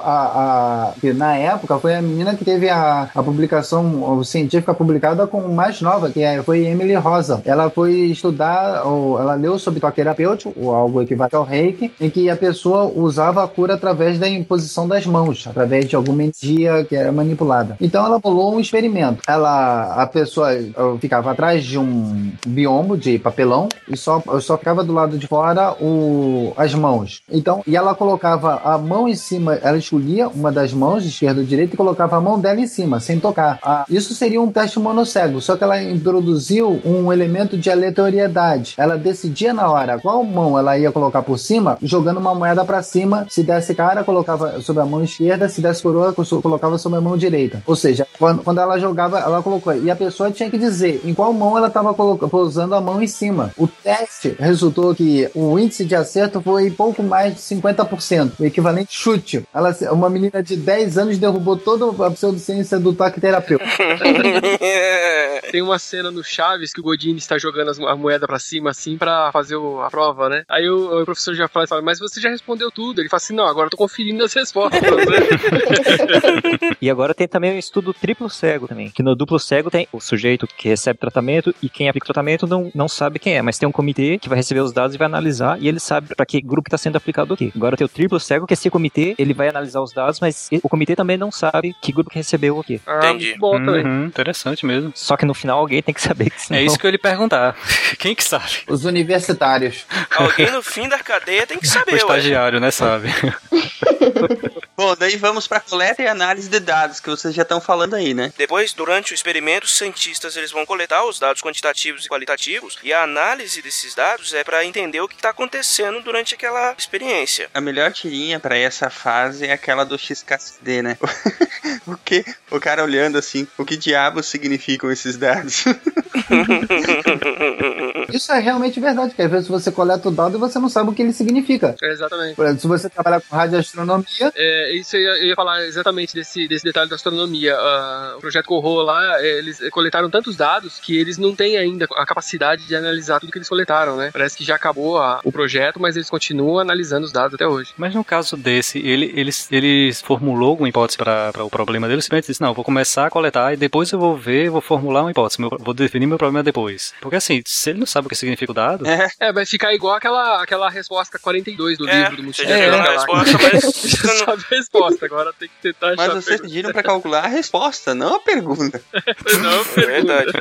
S1: a, a- na época foi a menina que teve a, a publicação científica publicada com mais nova, que é, foi Emily Rosa. Ela foi estudar, ou, ela leu sobre toque terapêutico, ou algo equivalente ao reiki, em que a pessoa usava a cura através da imposição das mãos, através de alguma energia que era manipulada. Então ela bolou um experimento. Ela, a pessoa ficava atrás de um biombo de papelão e só, só ficava do lado de fora o, as mãos. Então, e ela colocava a mão em cima, ela escolhia uma das mãos, esquerda ou direita, e colocava a mão dela em cima, sem tocar. Ah, isso seria um teste monocego, só que ela introduziu um elemento de aleatoriedade. Ela decidia na hora qual mão ela ia colocar por cima, jogando uma moeda para cima. Se desse cara, colocava sobre a mão esquerda, se desse coroa, co- colocava sobre a mão direita. Ou seja, quando, quando ela jogava, ela colocou. E a pessoa tinha que dizer em qual mão ela estava pousando a mão em cima. O teste resultou que o índice de acerto foi pouco mais de 50%, o equivalente chute. Ela, uma menina de 10 anos derrubou toda a pseudociência do toque terapêutico.
S2: Tem uma cena no Chaves que o Godini está jogando as- a moeda pra cima, assim, pra fazer o- a prova, né? Aí o, o professor já fala, fala, mas você já respondeu tudo. Ele fala assim, não, agora eu tô conferindo as respostas, né?
S5: E agora tem também o estudo triplo cego também, que no duplo cego tem o sujeito que recebe tratamento e quem aplica o tratamento não, não sabe quem é, mas tem um comitê que vai receber os dados e vai analisar e ele sabe para que grupo está sendo aplicado o quê. Agora tem o triplo cego, que esse comitê, ele vai analisar os dados, mas o comitê também não sabe que grupo que recebeu o quê.
S2: Ah,
S4: Entendi.
S2: Bom também.
S6: Uhum, interessante mesmo.
S5: Só que no final alguém tem que saber que senão...
S6: É isso que eu ia lhe perguntar. Quem que sabe?
S1: Os universitários.
S4: Alguém no fim da cadeia tem que
S6: O
S4: saber, ué.
S6: estagiário, né, sabe?
S3: Bom, daí vamos pra coleta e análise de dados, que vocês já estão falando aí, né?
S4: Depois, durante o experimento, os cientistas eles vão coletar os dados quantitativos e qualitativos e a análise desses dados é para entender o que está acontecendo durante aquela experiência.
S3: A melhor tirinha pra essa fase é aquela do XKCD, né? o que? O cara olhando assim, o que diabos significam esses dados?
S1: Isso é realmente verdade, porque às vezes você coleta o dado e você não sabe o que ele significa.
S2: É, exatamente.
S1: Por exemplo, se você trabalhar com radioastronomia,
S2: É, isso eu ia, eu ia falar exatamente desse, desse detalhe da astronomia. Ah, o projeto Corro lá, eh, eles coletaram tantos dados que eles não têm ainda a capacidade de analisar tudo que eles coletaram, né? Parece que já acabou a- o projeto, mas eles continuam analisando os dados até hoje.
S6: Mas no caso desse, ele, ele, ele formulou alguma hipótese para o problema dele, simplesmente disse, não, eu vou começar a coletar e depois eu vou ver, vou formular uma hipótese, meu- vou definir meu problema depois. Porque assim, se ele não sabe o que significa o dado,
S2: É, vai ficar igual aquela, aquela resposta 42 do
S4: É,
S2: livro do
S4: já
S2: É,
S4: deu a resposta, mas
S2: já sabe a resposta, agora tem que tentar
S3: Mas
S2: achar a
S3: vocês pediram pra calcular a resposta, não a pergunta.
S2: Não,
S4: É verdade.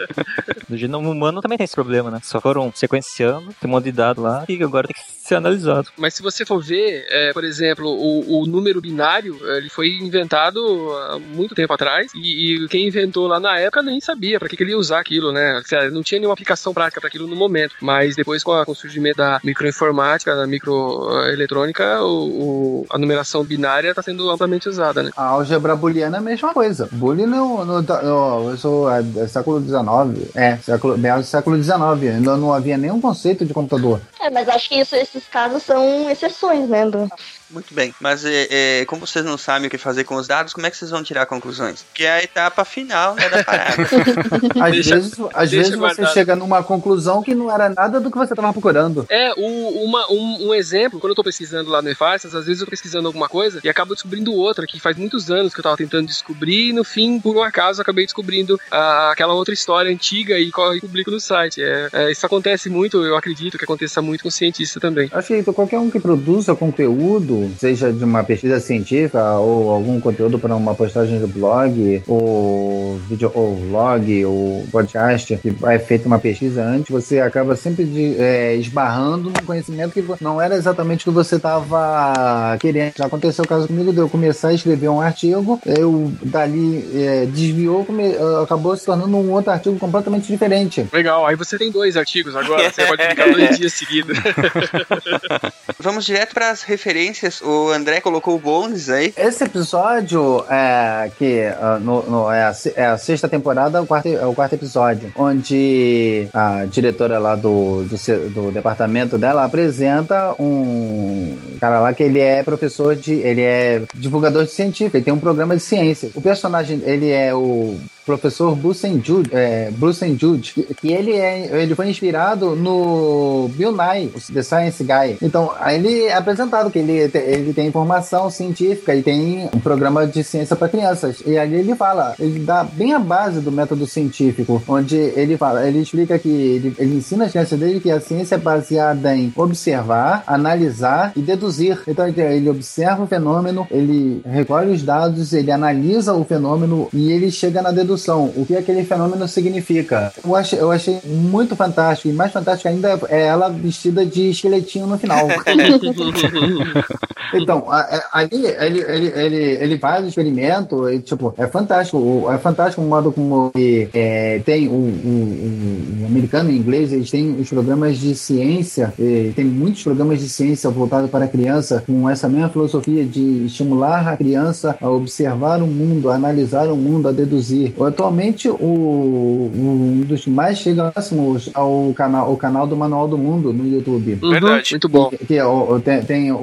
S5: No genoma humano também tem esse problema, né? Só foram sequenciando, tem um monte de dado lá e agora tem que ser analisado.
S2: Mas se você for ver, é, por exemplo, o, o número binário, ele foi inventado há muito tempo atrás e, e quem inventou lá na época nem sabia para que, que ele ia usar aquilo, né? Não tinha nenhuma aplicação prática para aquilo no momento. Mas depois, com, a- com o surgimento da microinformática, da microeletrônica, o, o- a numeração binária está sendo amplamente usada, né?
S1: a álgebra booleana é a mesma coisa. Boolean no, no, no, sou é, é século XIX, é, século, meados do século XIX, ainda não havia nenhum conceito de computador.
S7: É, mas acho que isso- esses casos são exceções, né? Do...
S3: Muito bem, mas é, é, como vocês não sabem o que fazer com os dados, como é que vocês vão tirar conclusões? Que é a etapa final né, da parada.
S1: Às
S2: Deixa-
S1: vezes, às vezes você
S2: guardado.
S1: chega numa conclusão que não era nada do que você estava procurando.
S2: É, o- uma- um, um exemplo, quando eu tô pesquisando lá no EFASTAS, às vezes eu tô pesquisando alguma coisa e acabo descobrindo outra que faz muitos anos que eu tava tentando descobrir e no fim, por um acaso, eu acabei descobrindo ah, aquela outra história antiga e, e publico no site. É, é, isso acontece muito, eu acredito que aconteça muito com cientista também.
S1: Acho que qualquer um que produza conteúdo, seja de uma pesquisa científica ou algum conteúdo para uma postagem do blog, ou vídeo, ou vlog, ou podcast, que é feita uma pesquisa antes, você acaba sempre de, é, esbarrando num conhecimento que não era exatamente o que você estava querendo. Já aconteceu o caso comigo de eu começar a escrever um artigo, eu dali é, desviou, come- acabou se tornando um outro artigo completamente diferente.
S2: Legal, aí você tem dois artigos agora, você pode publicar dois dias seguidos.
S3: Vamos direto para as referências. O André colocou o bônus aí.
S1: Esse episódio é que ah, no, no- é, a, é a sexta temporada, o quarto, é o quarto episódio, onde a diretora lá do, do, do departamento dela apresenta um cara lá que ele é professor de. ele é divulgador de científico, ele tem um programa de ciência. O personagem, ele é o professor Bruce Jude, é, Jude que, ele, é, ele foi inspirado no Bill Nye, The Science Guy. Então, ele é apresentado que ele, ele tem informação científica e tem um programa de ciência para crianças. E ali ele fala, ele dá bem a base do método científico, onde ele fala, ele explica que ele, ele ensina as crianças dele que a ciência é baseada em observar, analisar e deduzir. Então ele observa o fenômeno, ele recolhe os dados, ele analisa o fenômeno e ele chega na dedução, o que aquele fenômeno significa. Eu achei, eu achei muito fantástico, e mais fantástico ainda é ela vestida de esqueletinho no final. Então, ali ele, ele, ele, ele faz o experimento, e, tipo, é fantástico. É fantástico o modo como ele, é, tem o, o, o- americano e o inglês, eles têm os programas de ciência, tem muitos programas de ciência voltados para a criança, com essa mesma filosofia de estimular a criança a observar o mundo, a analisar o mundo, a deduzir. Atualmente, o, um dos que mais chega próximos ao canal, o canal do Manual do Mundo no YouTube.
S2: Verdade. Muito bom.
S1: Que, que é o, tem, tem o,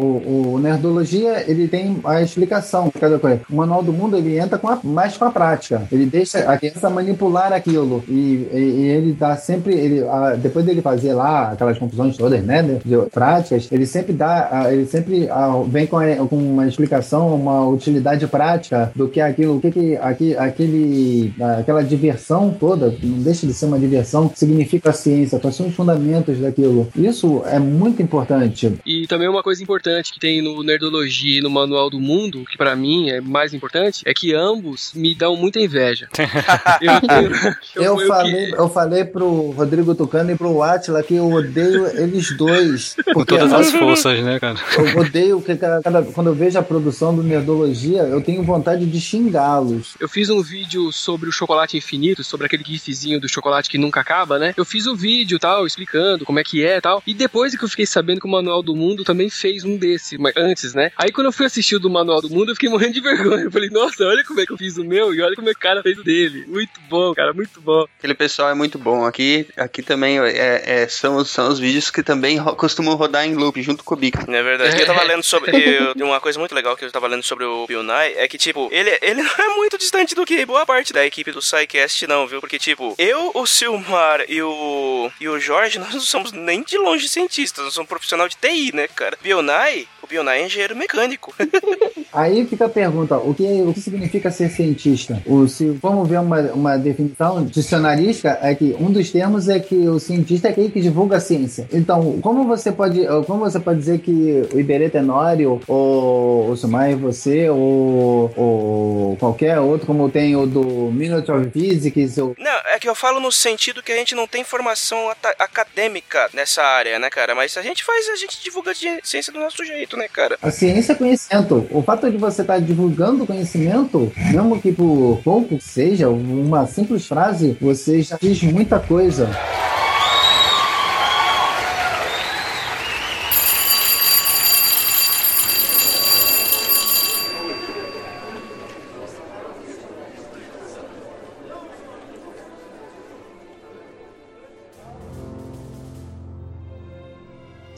S1: o Nerdologia, ele tem a explicação de cada coisa. O Manual do Mundo, ele entra com a- mais com a prática. Ele deixa a criança manipular aquilo. E, e- e ele dá sempre, ele, a- depois dele fazer lá aquelas conclusões todas, né, de, de práticas, ele sempre dá, a- ele sempre a, vem com, a- com uma explicação, uma utilidade prática do que aquilo, o que, que aqui, aquele aquela diversão toda, não deixa de ser uma diversão, significa a ciência, quais são os fundamentos daquilo. Isso é muito importante.
S2: E também uma coisa importante que tem no Nerdologia e no Manual do Mundo, que para mim é mais importante, é que ambos me dão muita inveja.
S1: eu, eu, eu, falei, eu falei pro Rodrigo Tucano e pro Atila que eu odeio eles dois.
S6: Com todas as forças, né, cara?
S1: Eu odeio que cada, quando eu vejo a produção do Nerdologia, eu tenho vontade de xingá-los.
S2: Eu fiz um vídeo sobre o chocolate infinito, sobre aquele gifzinho do chocolate que nunca acaba, né? Eu fiz o um vídeo tal, explicando como é que é tal. E depois que eu fiquei sabendo que o Manual do Mundo também fez um desse, mas antes, né? Aí quando eu fui assistir o do Manual do Mundo, eu fiquei morrendo de vergonha. Eu falei, nossa, olha como é que eu fiz o meu e olha como é que o cara fez o dele. Muito bom, cara, muito bom.
S3: Aquele pessoal é muito bom. Aqui, aqui também é, é, são, são os vídeos que também ro costumam rodar em loop junto com o Bica.
S4: É verdade. Eu tava lendo sobre. Eu, uma coisa muito legal que eu tava lendo sobre o Bill Nye é que, tipo, ele, ele não é muito distante do que boa parte da equipe do SciCast, não, viu? Porque, tipo, eu, o Silmar e o, e o Jorge, nós não somos nem de longe cientistas, nós somos profissional de TI, né, cara? Nye, o Nye é engenheiro mecânico.
S1: Aí fica a pergunta: o que, o que significa ser cientista? O, se vamos ver uma, uma definição dicionarística, é que um dos termos é que o cientista é aquele que divulga a ciência. Então, como você pode, como você pode dizer que o Iberê Tenório, ou o Sumai você, ou, ou qualquer outro, como tem o do Minute of Physics? Ou...
S4: Não, é que eu falo no sentido que a gente não tem formação acadêmica nessa área, né, cara? Mas a gente faz, a gente divulga a ciência do nosso jeito, né, cara?
S1: A ciência é conhecimento. O fato de você estar tá divulgando conhecimento, mesmo que por pouco seja, uma simples frase, você já diz muita coisa.